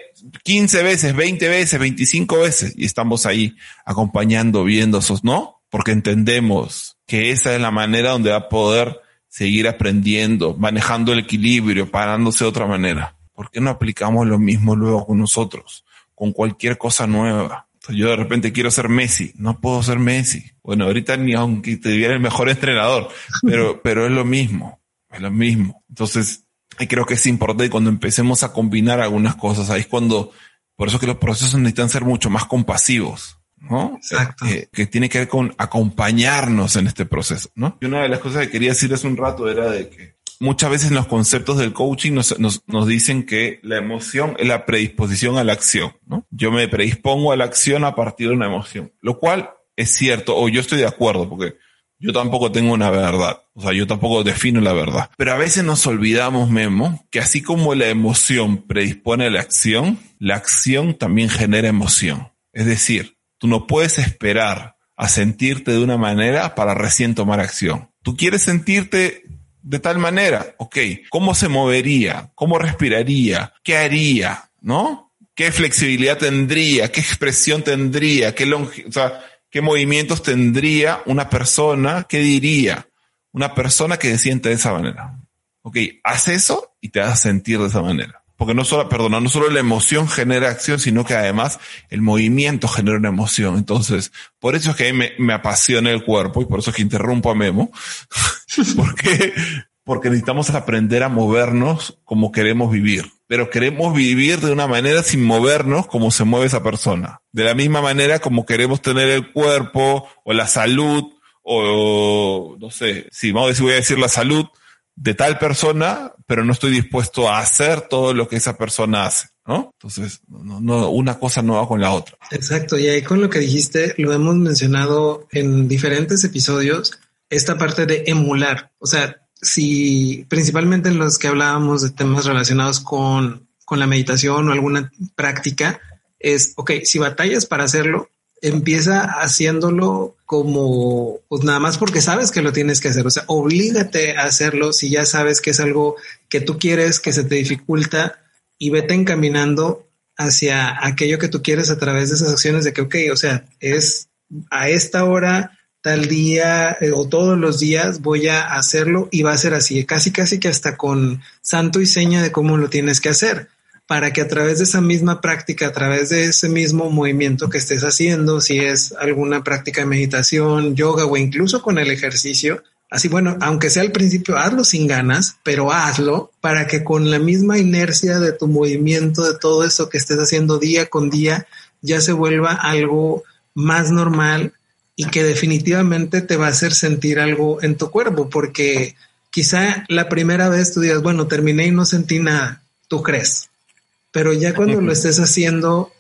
15 veces, 20 veces, 25 veces y estamos ahí acompañando, viendo esos, ¿no? Porque entendemos que esa es la manera donde va a poder seguir aprendiendo, manejando el equilibrio, parándose de otra manera. ¿Por qué no aplicamos lo mismo luego con nosotros? Con cualquier cosa nueva. yo de repente quiero ser Messi, no puedo ser Messi. Bueno, ahorita ni aunque te diera el mejor entrenador, pero, [laughs] pero es lo mismo, es lo mismo. Entonces, creo que es importante cuando empecemos a combinar algunas cosas, ahí es cuando, por eso que los procesos necesitan ser mucho más compasivos. ¿no? Exacto. Eh, que tiene que ver con acompañarnos en este proceso, ¿no? Y una de las cosas que quería decir hace un rato era de que muchas veces los conceptos del coaching nos, nos, dicen que la emoción es la predisposición a la acción, ¿no? Yo me predispongo a la acción a partir de una emoción, lo cual es cierto, o yo estoy de acuerdo, porque yo tampoco tengo una verdad, o sea, yo tampoco defino la verdad. Pero a veces nos olvidamos, Memo, que así como la emoción predispone a la acción, la acción también genera emoción. Es decir, tú no puedes esperar a sentirte de una manera para recién tomar acción. Tú quieres sentirte de tal manera, ok, ¿cómo se movería? ¿Cómo respiraría? ¿Qué haría? ¿No? ¿Qué flexibilidad tendría? ¿Qué expresión tendría? ¿Qué movimientos tendría una persona, qué diría una persona que se siente de esa manera. Ok, haz eso y te vas a sentir de esa manera. Porque no solo, perdona, no solo la emoción genera acción, sino que además el movimiento genera una emoción. Entonces, por eso es que me, me apasiona el cuerpo y por eso es que interrumpo a Memo. [laughs] porque, porque necesitamos aprender a movernos como queremos vivir. Pero queremos vivir de una manera sin movernos como se mueve esa persona. De la misma manera como queremos tener el cuerpo o la salud o, no sé, si vamos a voy a decir la salud de tal persona, pero no estoy dispuesto a hacer todo lo que esa persona hace. ¿no? Entonces, no, no, una cosa no va con la otra. Exacto, y ahí con lo que dijiste, lo hemos mencionado en diferentes episodios, esta parte de emular. O sea, si principalmente en los que hablábamos de temas relacionados con, con la meditación o alguna práctica, es, ok, si batallas para hacerlo, empieza haciéndolo como, pues nada más porque sabes que lo tienes que hacer. O sea, oblígate a hacerlo si ya sabes que es algo que tú quieres, que se te dificulta y vete encaminando hacia aquello que tú quieres a través de esas acciones de que, ok, o sea, es a esta hora tal día eh, o todos los días voy a hacerlo y va a ser así, casi casi que hasta con santo y seña de cómo lo tienes que hacer, para que a través de esa misma práctica, a través de ese mismo movimiento que estés haciendo, si es alguna práctica de meditación, yoga o incluso con el ejercicio, así bueno, aunque sea al principio, hazlo sin ganas, pero hazlo para que con la misma inercia de tu movimiento, de todo eso que estés haciendo día con día, ya se vuelva algo más normal, y que definitivamente te va a hacer sentir algo en tu cuerpo, porque quizá la primera vez tú digas, bueno, terminé y no sentí nada, tú crees, pero ya cuando lo estés haciendo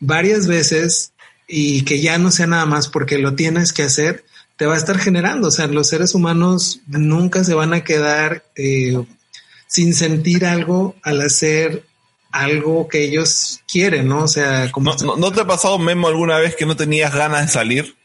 varias veces y que ya no sea nada más porque lo tienes que hacer, te va a estar generando, o sea, los seres humanos nunca se van a quedar eh, sin sentir algo al hacer algo que ellos quieren, ¿no? O sea, como... ¿No, no te ha pasado, Memo, alguna vez que no tenías ganas de salir?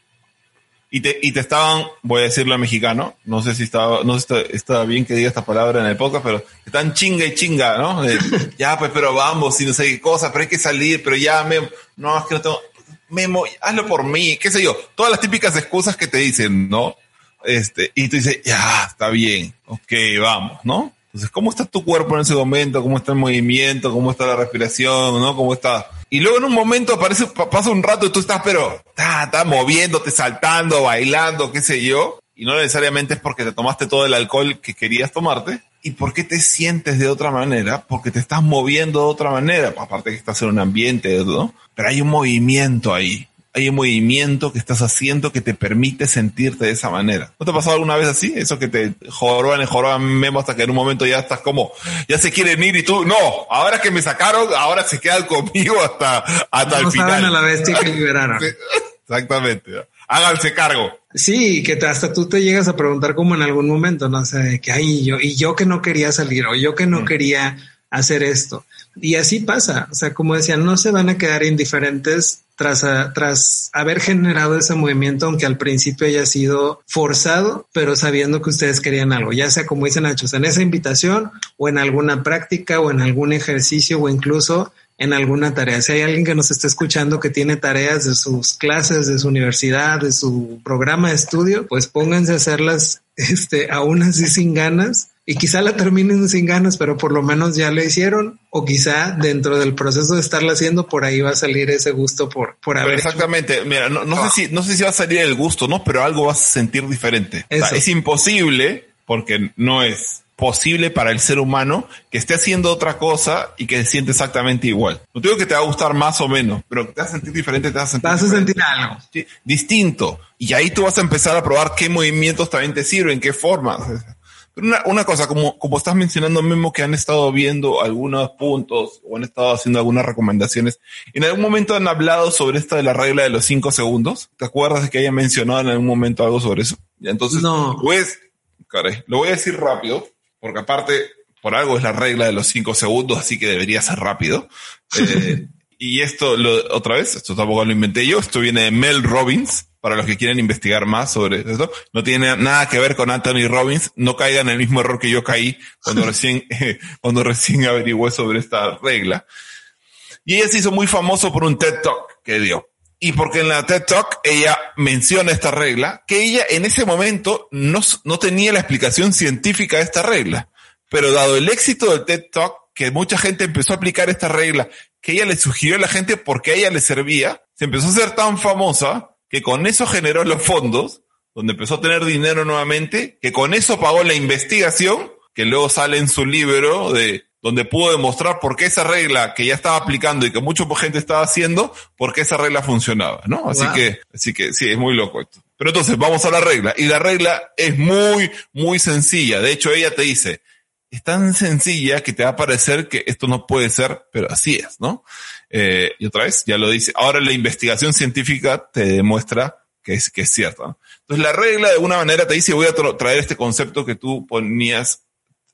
Y te, y te estaban, voy a decirlo en mexicano, no sé si estaba, no sé si está, bien que diga esta palabra en el podcast, pero están chinga y chinga, ¿no? [laughs] ya, pues, pero vamos, y no sé qué cosa, pero hay que salir, pero ya, Memo, no, es que no tengo, Memo, hazlo por mí, qué sé yo, todas las típicas excusas que te dicen, ¿no? Este, y tú dices, ya, está bien, ok, vamos, ¿no? Entonces, ¿cómo está tu cuerpo en ese momento? ¿Cómo está el movimiento? ¿Cómo está la respiración? ¿No? ¿Cómo está? Y luego en un momento aparece, pasa un rato y tú estás, pero, estás moviéndote, saltando, bailando, qué sé yo. Y no necesariamente es porque te tomaste todo el alcohol que querías tomarte. ¿Y por qué te sientes de otra manera? Porque te estás moviendo de otra manera. Aparte que estás en un ambiente, ¿no? Pero hay un movimiento ahí hay un movimiento que estás haciendo que te permite sentirte de esa manera. ¿No te ha pasado alguna vez así? Eso que te joroban y joroban memo hasta que en un momento ya estás como, ya se quieren ir y tú, no, ahora que me sacaron, ahora se quedan conmigo hasta, hasta el final. a la bestia que liberaron. [laughs] Exactamente. Háganse cargo. Sí, que hasta tú te llegas a preguntar como en algún momento, no sé, que ay, yo, y yo que no quería salir, o yo que no mm. quería hacer esto. Y así pasa. O sea, como decía, no se van a quedar indiferentes tras, tras haber generado ese movimiento, aunque al principio haya sido forzado, pero sabiendo que ustedes querían algo, ya sea como dicen Nacho, en esa invitación o en alguna práctica o en algún ejercicio o incluso en alguna tarea. Si hay alguien que nos está escuchando que tiene tareas de sus clases, de su universidad, de su programa de estudio, pues pónganse a hacerlas [laughs] este, aún así sin ganas y quizá la terminen sin ganas, pero por lo menos ya le hicieron o quizá dentro del proceso de estarla haciendo por ahí va a salir ese gusto por, por haber. exactamente. Mira, no, no sé si, no sé si va a salir el gusto, ¿no? Pero algo vas a sentir diferente. es imposible porque no es posible para el ser humano que esté haciendo otra cosa y que se siente exactamente igual. No digo que te va a gustar más o menos, pero te vas a sentir diferente, te vas a sentir, vas a sentir algo. distinto. Y ahí tú vas a empezar a probar qué movimientos también te sirven, qué formas. Una, una cosa, como, como estás mencionando mismo que han estado viendo algunos puntos o han estado haciendo algunas recomendaciones, ¿en algún momento han hablado sobre esta de la regla de los cinco segundos? ¿Te acuerdas de que haya mencionado en algún momento algo sobre eso? Y entonces, no. pues, caray, lo voy a decir rápido, porque aparte, por algo es la regla de los cinco segundos, así que debería ser rápido. [laughs] Eh, y esto, lo, otra vez, esto tampoco lo inventé yo, esto viene de Mel Robbins, para los que quieren investigar más sobre esto. No tiene nada que ver con Anthony Robbins. No caigan en el mismo error que yo caí cuando [laughs] recién, [laughs] cuando recién averigué sobre esta regla. Y ella se hizo muy famoso por un TED Talk que dio. Y porque en la TED Talk ella menciona esta regla, que ella en ese momento no, no tenía la explicación científica de esta regla. Pero dado el éxito del TED Talk, que mucha gente empezó a aplicar esta regla, que ella le sugirió a la gente porque a ella le servía, se empezó a ser tan famosa que con eso generó los fondos, donde empezó a tener dinero nuevamente, que con eso pagó la investigación, que luego sale en su libro de donde pudo demostrar por qué esa regla que ya estaba aplicando y que mucha gente estaba haciendo, por qué esa regla funcionaba, ¿no? Así que, así que sí, es muy loco esto. Pero entonces vamos a la regla. Y la regla es muy, muy sencilla. De hecho, ella te dice, es tan sencilla que te va a parecer que esto no puede ser, pero así es, ¿no? Eh, y otra vez, ya lo dice. Ahora la investigación científica te demuestra que es, que es cierta. Entonces la regla de una manera te dice, voy a traer este concepto que tú ponías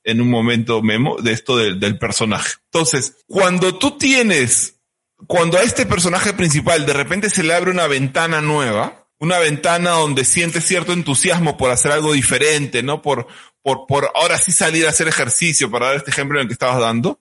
en un momento memo de esto del personaje. Entonces, cuando tú tienes, cuando a este personaje principal de repente se le abre una ventana nueva, una ventana donde siente cierto entusiasmo por hacer algo diferente, ¿no? Por, por, por ahora sí salir a hacer ejercicio, para dar este ejemplo en el que estabas dando,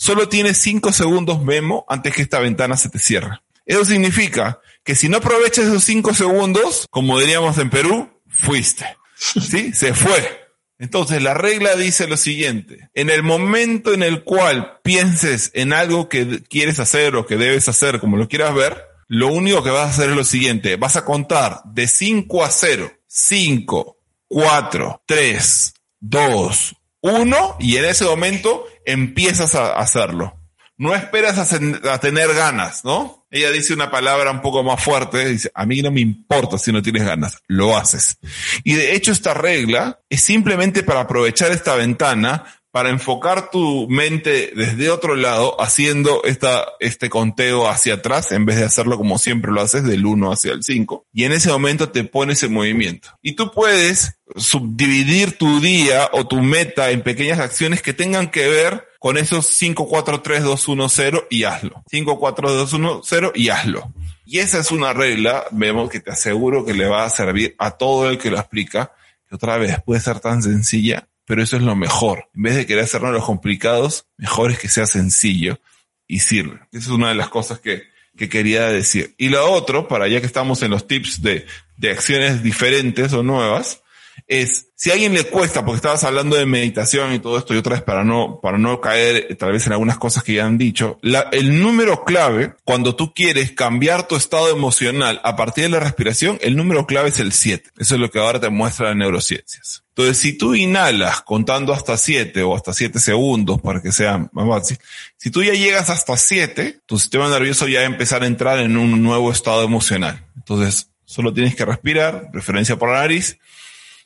solo tienes cinco segundos memo antes que esta ventana se te cierre. Eso significa que si no aprovechas esos cinco segundos, como diríamos en Perú, fuiste. ¿Sí? Se fue. Entonces la regla dice lo siguiente, en el momento en el cual pienses en algo que quieres hacer o que debes hacer, como lo quieras ver, lo único que vas a hacer es lo siguiente, vas a contar de 5 a 0, 5, 4, 3, 2, 1 y en ese momento empiezas a hacerlo. No esperas a, a tener ganas, ¿no? ella dice una palabra un poco más fuerte, dice, a mí no me importa si no tienes ganas, lo haces. Y de hecho esta regla es simplemente para aprovechar esta ventana para enfocar tu mente desde otro lado, haciendo esta, este conteo hacia atrás, en vez de hacerlo como siempre lo haces, del 1 hacia el 5. Y en ese momento te pones en movimiento. Y tú puedes subdividir tu día o tu meta en pequeñas acciones que tengan que ver con esos 5, 4, 3, 2, 1, 0 y hazlo. 5, 4, 2, 1, 0 y hazlo. Y esa es una regla, vemos que te aseguro que le va a servir a todo el que lo explica, que otra vez puede ser tan sencilla, pero eso es lo mejor. En vez de querer hacernos los complicados, mejor es que sea sencillo y sirve. Esa es una de las cosas que, que quería decir. Y lo otro, para ya que estamos en los tips de, de acciones diferentes o nuevas, es, si a alguien le cuesta, porque estabas hablando de meditación y todo esto y otra vez para no, para no caer eh, tal vez en algunas cosas que ya han dicho, la, el número clave, cuando tú quieres cambiar tu estado emocional a partir de la respiración, el número clave es el 7. Eso es lo que ahora te muestra las neurociencias. Entonces, si tú inhalas contando hasta 7 o hasta 7 segundos para que sea más fácil, si tú ya llegas hasta 7, tu sistema nervioso ya va a empezar a entrar en un nuevo estado emocional. Entonces, solo tienes que respirar, referencia por la nariz,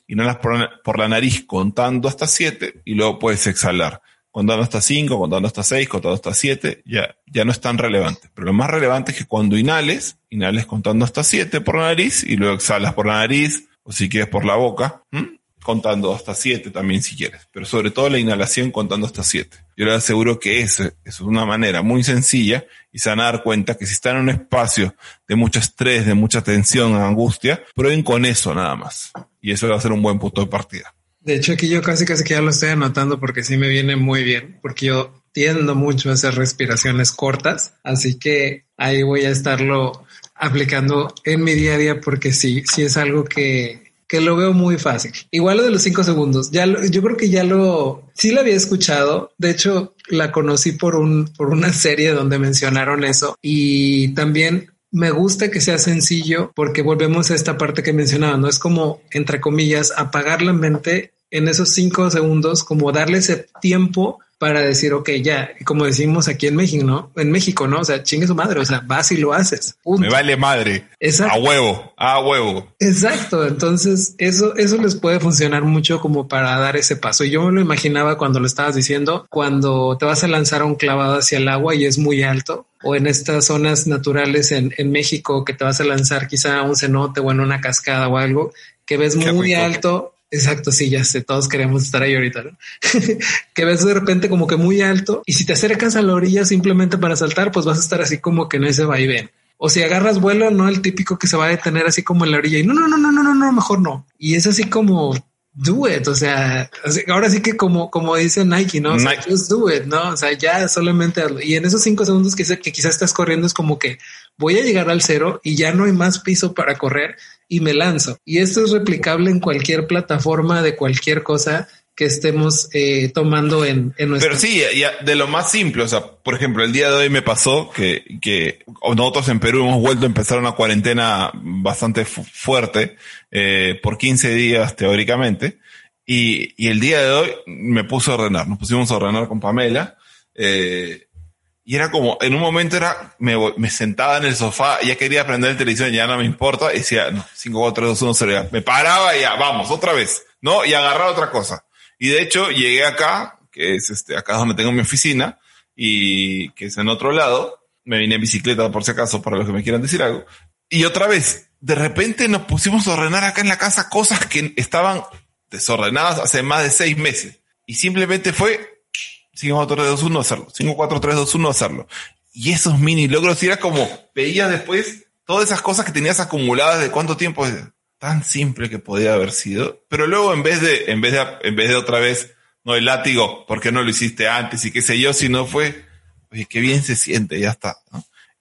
inhalas por, por la nariz contando hasta 7 y luego puedes exhalar. Contando hasta 5, contando hasta 6, contando hasta 7, ya, ya no es tan relevante. Pero lo más relevante es que cuando inhales, inhales contando hasta 7 por la nariz y luego exhalas por la nariz o si quieres por la boca contando hasta siete también si quieres, pero sobre todo la inhalación contando hasta siete. Yo les aseguro que es, es una manera muy sencilla y se van a dar cuenta que si están en un espacio de mucho estrés, de mucha tensión, angustia, prueben con eso nada más. Y eso va a ser un buen punto de partida. De hecho, aquí yo casi casi que ya lo estoy anotando porque sí me viene muy bien, porque yo tiendo mucho a hacer respiraciones cortas, así que ahí voy a estarlo aplicando en mi día a día porque sí, sí es algo que que lo veo muy fácil. Igual lo de los cinco segundos, ya yo creo que ya lo, sí lo había escuchado. De hecho, la conocí por un, por una serie donde mencionaron eso y también me gusta que sea sencillo porque volvemos a esta parte que mencionaba, no es como, entre comillas, apagar la mente en esos cinco segundos, como darle ese tiempo para decir, ok, ya, como decimos aquí en México, ¿no? En México, ¿no? O sea, chingue su madre, o sea, vas y lo haces. Me vale madre. A huevo, a huevo. Exacto. Entonces, eso, eso les puede funcionar mucho como para dar ese paso. Y yo me lo imaginaba cuando lo estabas diciendo, cuando te vas a lanzar a un clavado hacia el agua y es muy alto, o en estas zonas naturales en, en México que te vas a lanzar quizá a un cenote o en una cascada o algo que ves muy alto Exacto, sí, ya sé, todos queremos estar ahí ahorita, ¿no? [laughs] que ves de repente como que muy alto y si te acercas a la orilla simplemente para saltar, pues vas a estar así como que en ese vaivén. O si agarras vuelo, no el típico que se va a detener así como en la orilla y no, no, no, no, no, no, no, mejor no. Y es así como do it. O sea, ahora sí que como, como dice Nike, ¿no? O sea, just do it, ¿no? O sea, ya solamente hazlo. Y en esos cinco segundos que, que quizás estás corriendo es como que voy a llegar al cero y ya no hay más piso para correr y me lanzo. Y esto es replicable en cualquier plataforma de cualquier cosa que estemos eh, tomando en, en nuestra... Pero sí, de lo más simple, o sea, por ejemplo, el día de hoy me pasó que, que nosotros en Perú hemos vuelto a empezar una cuarentena bastante fuerte, eh, por 15 días teóricamente, y, y el día de hoy me puse a ordenar, nos pusimos a ordenar con Pamela, eh, y era como, en un momento era, me, me sentaba en el sofá, ya quería prender el televisión, ya no me importa, y decía, no, 5, 4, 2, 1, 0, me paraba y ya, vamos, otra vez, ¿no? Y agarraba otra cosa. Y de hecho llegué acá, que es este, acá donde tengo mi oficina, y que es en otro lado. Me vine en bicicleta por si acaso, para los que me quieran decir algo. Y otra vez, de repente nos pusimos a ordenar acá en la casa cosas que estaban desordenadas hace más de seis meses. Y simplemente fue 5, 4, 3, 2, 1 hacerlo. 5, 4, 3, 2, 1 hacerlo. Y esos mini logros, era como, veías después todas esas cosas que tenías acumuladas de cuánto tiempo, tan simple que podía haber sido, pero luego en vez de, en vez de, en vez de otra vez, no el látigo, ¿por qué no lo hiciste antes? Y qué sé yo, si no fue, oye, qué bien se siente, ya está,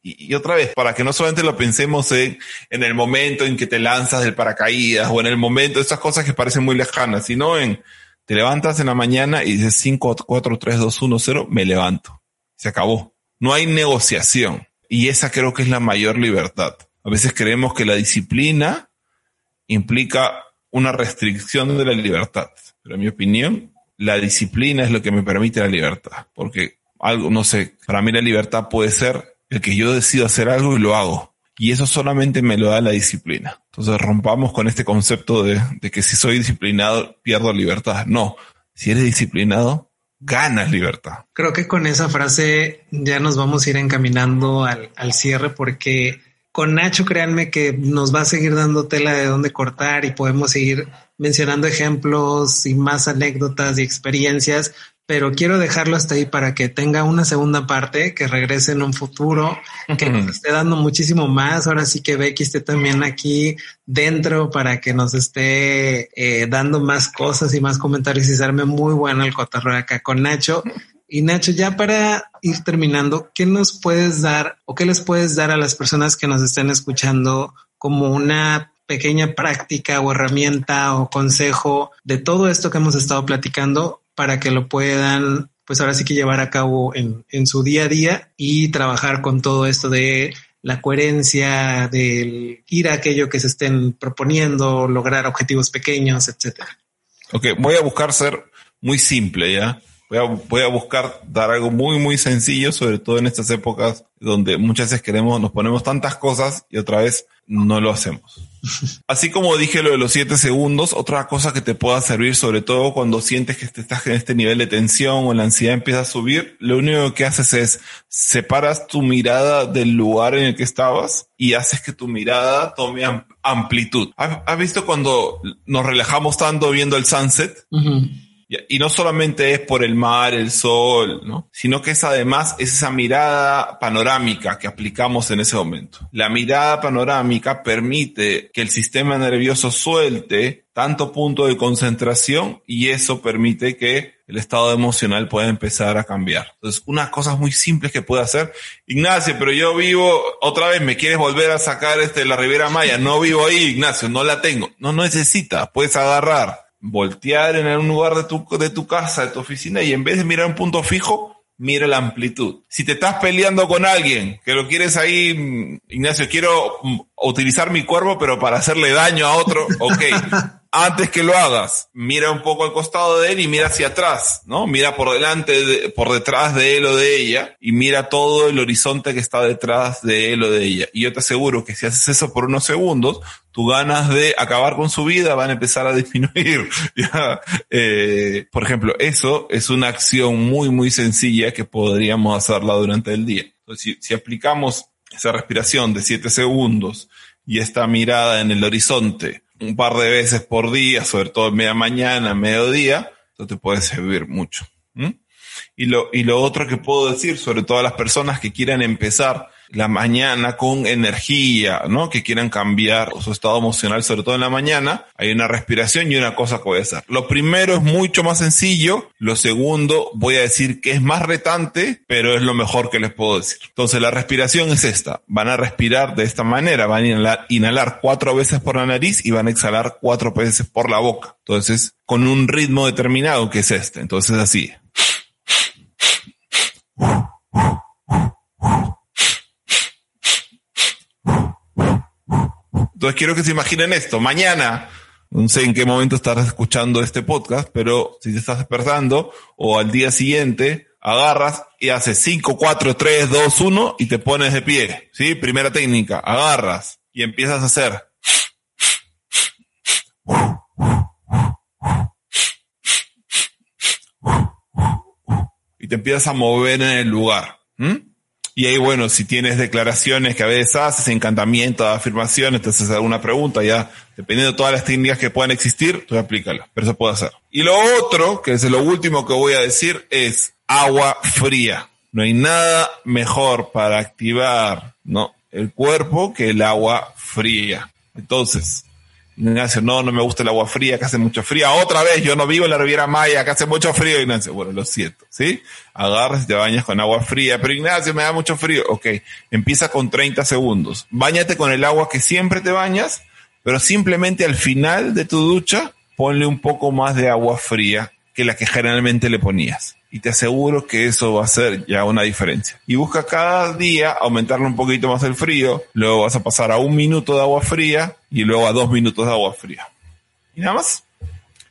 Y, otra vez, para que no solamente lo pensemos en, en el momento en que te lanzas del paracaídas o en el momento, esas cosas que parecen muy lejanas, sino en, te levantas en la mañana y dices 5, 4, 3, 2, 1, 0, me levanto. Se acabó. No hay negociación. Y esa creo que es la mayor libertad. A veces creemos que la disciplina implica una restricción de la libertad. Pero en mi opinión, la disciplina es lo que me permite la libertad. Porque algo, no sé, para mí la libertad puede ser el que yo decido hacer algo y lo hago. Y eso solamente me lo da la disciplina. Entonces rompamos con este concepto de, que si soy disciplinado pierdo libertad. No, si eres disciplinado, ganas libertad. Creo que con esa frase ya nos vamos a ir encaminando al, al cierre porque con Nacho, créanme que nos va a seguir dando tela de dónde cortar y podemos seguir mencionando ejemplos y más anécdotas y experiencias, pero quiero dejarlo hasta ahí para que tenga una segunda parte, que regrese en un futuro, que nos [laughs] esté dando muchísimo más. Ahora sí que Becky esté también aquí dentro para que nos esté eh, dando más cosas y más comentarios y serme muy bueno el cotorreo acá con Nacho. Y Nacho, ya para ir terminando, ¿qué nos puedes dar o qué les puedes dar a las personas que nos estén escuchando como una pequeña práctica o herramienta o consejo de todo esto que hemos estado platicando para que lo puedan, pues ahora sí que llevar a cabo en, en su día a día y trabajar con todo esto de la coherencia, del ir a aquello que se estén proponiendo, lograr objetivos pequeños, etcétera. Ok, voy a buscar ser muy simple, ¿ya? Voy a, buscar dar algo muy, muy sencillo, sobre todo en estas épocas donde muchas veces queremos, nos ponemos tantas cosas y otra vez no lo hacemos. [laughs] Así como dije lo de los siete segundos, otra cosa que te pueda servir, sobre todo cuando sientes que estás en este nivel de tensión o la ansiedad empieza a subir, lo único que haces es separas tu mirada del lugar en el que estabas y haces que tu mirada tome amplitud. ¿Has, visto cuando nos relajamos tanto viendo el sunset? Y no solamente es por el mar, el sol, ¿no? Sino que es además es esa mirada panorámica que aplicamos en ese momento. La mirada panorámica permite que el sistema nervioso suelte tanto punto de concentración y eso permite que el estado emocional pueda empezar a cambiar. Entonces, unas cosas muy simples que puede hacer. Ignacio, pero yo vivo, otra vez, me quieres volver a sacar este, la Ribera Maya. No vivo ahí, Ignacio, no la tengo. No, no necesitas. Puedes agarrar voltear en un lugar de tu, de tu casa, de tu oficina, y en vez de mirar un punto fijo, mira la amplitud. Si te estás peleando con alguien, que lo quieres ahí, Ignacio, quiero mm, utilizar mi cuerpo, pero para hacerle daño a otro, ok. [laughs] antes que lo hagas, mira un poco al costado de él y mira hacia atrás, ¿no? Mira por delante, por detrás de él o de ella y mira todo el horizonte que está detrás de él o de ella. Y yo te aseguro que si haces eso por unos segundos, tus ganas de acabar con su vida van a empezar a [laughs] disminuir. Eh, por ejemplo, eso es una acción muy, muy sencilla que podríamos hacerla durante el día. Entonces, si, si aplicamos esa respiración de siete segundos y esta mirada en el horizonte, un par de veces por día, sobre todo media mañana, mediodía, eso te puede servir mucho. Y lo, y lo otro que puedo decir, sobre todo a las personas que quieran empezar la mañana con energía, ¿no? Que quieran cambiar su estado emocional, sobre todo en la mañana, hay una respiración y una cosa que voy. Lo primero es mucho más sencillo, lo segundo voy a decir que es más retante, pero es lo mejor que les puedo decir. Entonces la respiración es esta, van a respirar de esta manera, van a inhalar, inhalar cuatro veces por la nariz y van a exhalar cuatro veces por la boca. Entonces, con un ritmo determinado que es este. Entonces así. Entonces quiero que se imaginen esto. Mañana, no sé en qué momento estarás escuchando este podcast, pero si te estás despertando o al día siguiente, agarras y haces 5, 4, 3, 2, 1 y te pones de pie. ¿Sí? Primera técnica. Agarras y empiezas a hacer. Y te empiezas a mover en el lugar. Y ahí, bueno, si tienes declaraciones que a veces haces, encantamiento, afirmaciones, te haces alguna pregunta, ya, dependiendo de todas las técnicas que puedan existir, tú aplícalas, pero eso puede hacer. Y lo otro, que es lo último que voy a decir, es agua fría. No hay nada mejor para activar, ¿no? El cuerpo que el agua fría. Entonces, Ignacio, no, no me gusta el agua fría, que hace mucho frío. Otra vez, yo no vivo en la Riviera Maya, que hace mucho frío, Ignacio. Bueno, lo siento, ¿sí? Agarras te bañas con agua fría. Pero Ignacio, me da mucho frío. Ok, empieza con 30 segundos. Báñate con el agua que siempre te bañas, pero simplemente al final de tu ducha, ponle un poco más de agua fría que la que generalmente le ponías y te aseguro que eso va a ser ya una diferencia. Y busca cada día aumentarle un poquito más el frío, luego vas a pasar a un minuto de agua fría y luego a dos minutos de agua fría. Y nada más.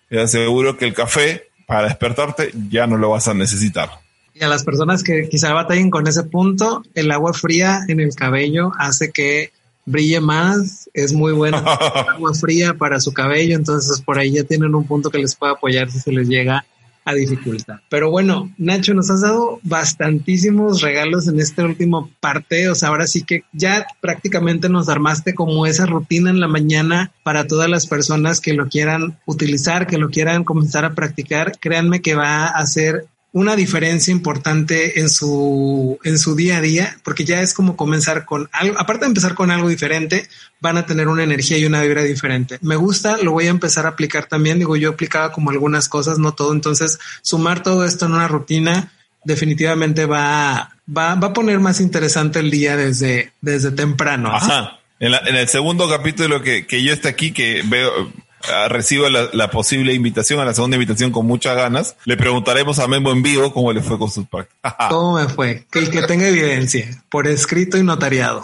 Te aseguro que el café para despertarte ya no lo vas a necesitar. Y a las personas que quizá batallen con ese punto, el agua fría en el cabello hace que brille más, es muy bueno [laughs] agua fría para su cabello, entonces por ahí ya tienen un punto que les puede apoyar si se les llega a dificultad. Pero bueno, Nacho, nos has dado bastantísimos regalos en esta última parte. O sea, ahora sí que ya prácticamente nos armaste como esa rutina en la mañana para todas las personas que lo quieran utilizar, que lo quieran comenzar a practicar. Créanme que va a ser una diferencia importante en su, en su día a día, porque ya es como comenzar con algo, aparte de empezar con algo diferente, van a tener una energía y una vibra diferente. Me gusta, lo voy a empezar a aplicar también. Digo, yo aplicaba como algunas cosas, no todo. Entonces, sumar todo esto en una rutina definitivamente va, va, va a poner más interesante el día desde, desde temprano. Ajá. En, en, el segundo capítulo que, que yo esté aquí, que veo, Ah, recibo la, posible invitación a la segunda invitación con muchas ganas. Le preguntaremos a Memo en vivo cómo le fue con sus [laughs] prácticas. ¿Cómo me fue? Que el que tenga evidencia, por escrito y notariado.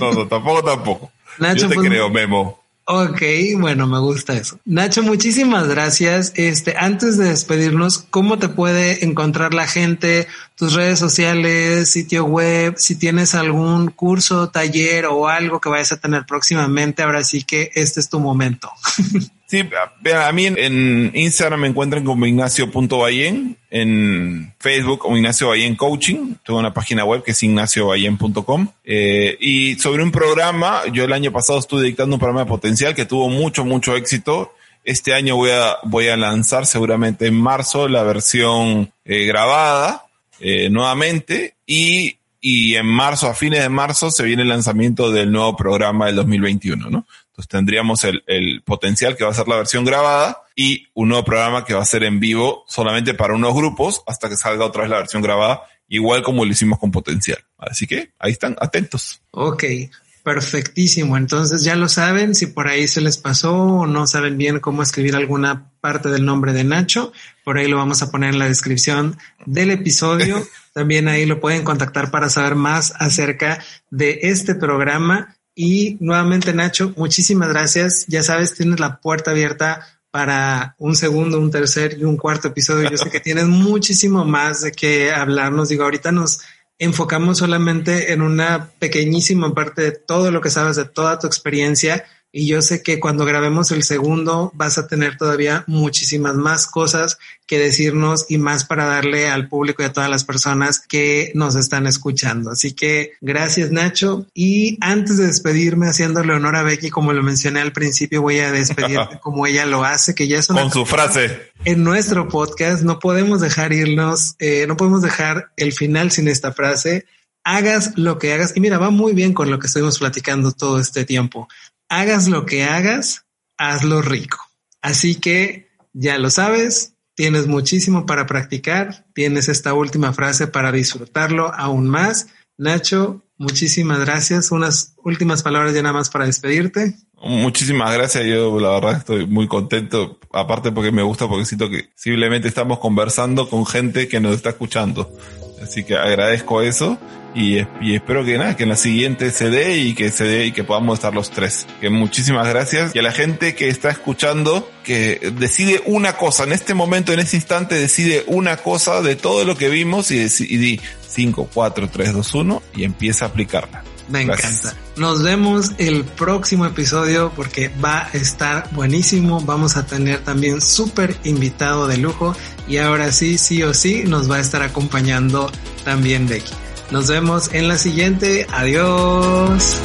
No, no, tampoco, tampoco. Nacho, Yo te pues, creo, Memo. Ok, bueno, me gusta eso. Nacho, muchísimas gracias. Este, antes de despedirnos, ¿cómo te puede encontrar la gente? Tus redes sociales, sitio web, si tienes algún curso, taller o algo que vayas a tener próximamente, ahora sí que este es tu momento. [laughs] Sí, a mí en Instagram me encuentran como ignacio.bayen, en Facebook como Ignacio Bayen Coaching, tengo una página web que es ignaciobayen.com. Eh, y sobre un programa, yo el año pasado estuve dictando un programa de potencial que tuvo mucho, mucho éxito. Este año voy a, voy a lanzar seguramente en marzo la versión eh, grabada eh, nuevamente y, y en marzo, a fines de marzo, se viene el lanzamiento del nuevo programa del 2021, ¿no? Entonces tendríamos el, el, potencial que va a ser la versión grabada y un nuevo programa que va a ser en vivo solamente para unos grupos hasta que salga otra vez la versión grabada, igual como lo hicimos con potencial. Así que ahí están, atentos. Ok, perfectísimo. Entonces ya lo saben, si por ahí se les pasó o no saben bien cómo escribir alguna parte del nombre de Nacho, por ahí lo vamos a poner en la descripción del episodio. [laughs] También ahí lo pueden contactar para saber más acerca de este programa y nuevamente, Nacho, muchísimas gracias. Ya sabes, tienes la puerta abierta para un segundo, un tercer y un cuarto episodio. Yo sé que tienes [laughs] muchísimo más de qué hablarnos. Digo, ahorita nos enfocamos solamente en una pequeñísima parte de todo lo que sabes, de toda tu experiencia y yo sé que cuando grabemos el segundo vas a tener todavía muchísimas más cosas que decirnos y más para darle al público y a todas las personas que nos están escuchando. Así que gracias Nacho. Y antes de despedirme, haciéndole honor a Becky, como lo mencioné al principio, voy a despedirte [laughs] como ella lo hace, que ya es una... Con su frase. En nuestro podcast no podemos dejar irnos, eh, no podemos dejar el final sin esta frase hagas lo que hagas. Y mira, va muy bien con lo que estuvimos platicando todo este tiempo. Hagas lo que hagas, hazlo rico. Así que ya lo sabes, tienes muchísimo para practicar, tienes esta última frase para disfrutarlo aún más. Nacho, muchísimas gracias. Unas últimas palabras ya nada más para despedirte. Muchísimas gracias. Yo la verdad estoy muy contento. Aparte porque me gusta porque siento que simplemente estamos conversando con gente que nos está escuchando. Así que agradezco eso y, espero que nada, que en la siguiente se dé y que se dé y que podamos estar los tres. Que muchísimas gracias y a la gente que está escuchando que decide una cosa en este momento, en este instante decide una cosa de todo lo que vimos y, y di 5, 4, 3, 2, 1 y empieza a aplicarla. Me encanta. Nos vemos el próximo episodio porque va a estar buenísimo. Vamos a tener también súper invitado de lujo y ahora sí, sí o sí, nos va a estar acompañando también Becky. Nos vemos en la siguiente. Adiós.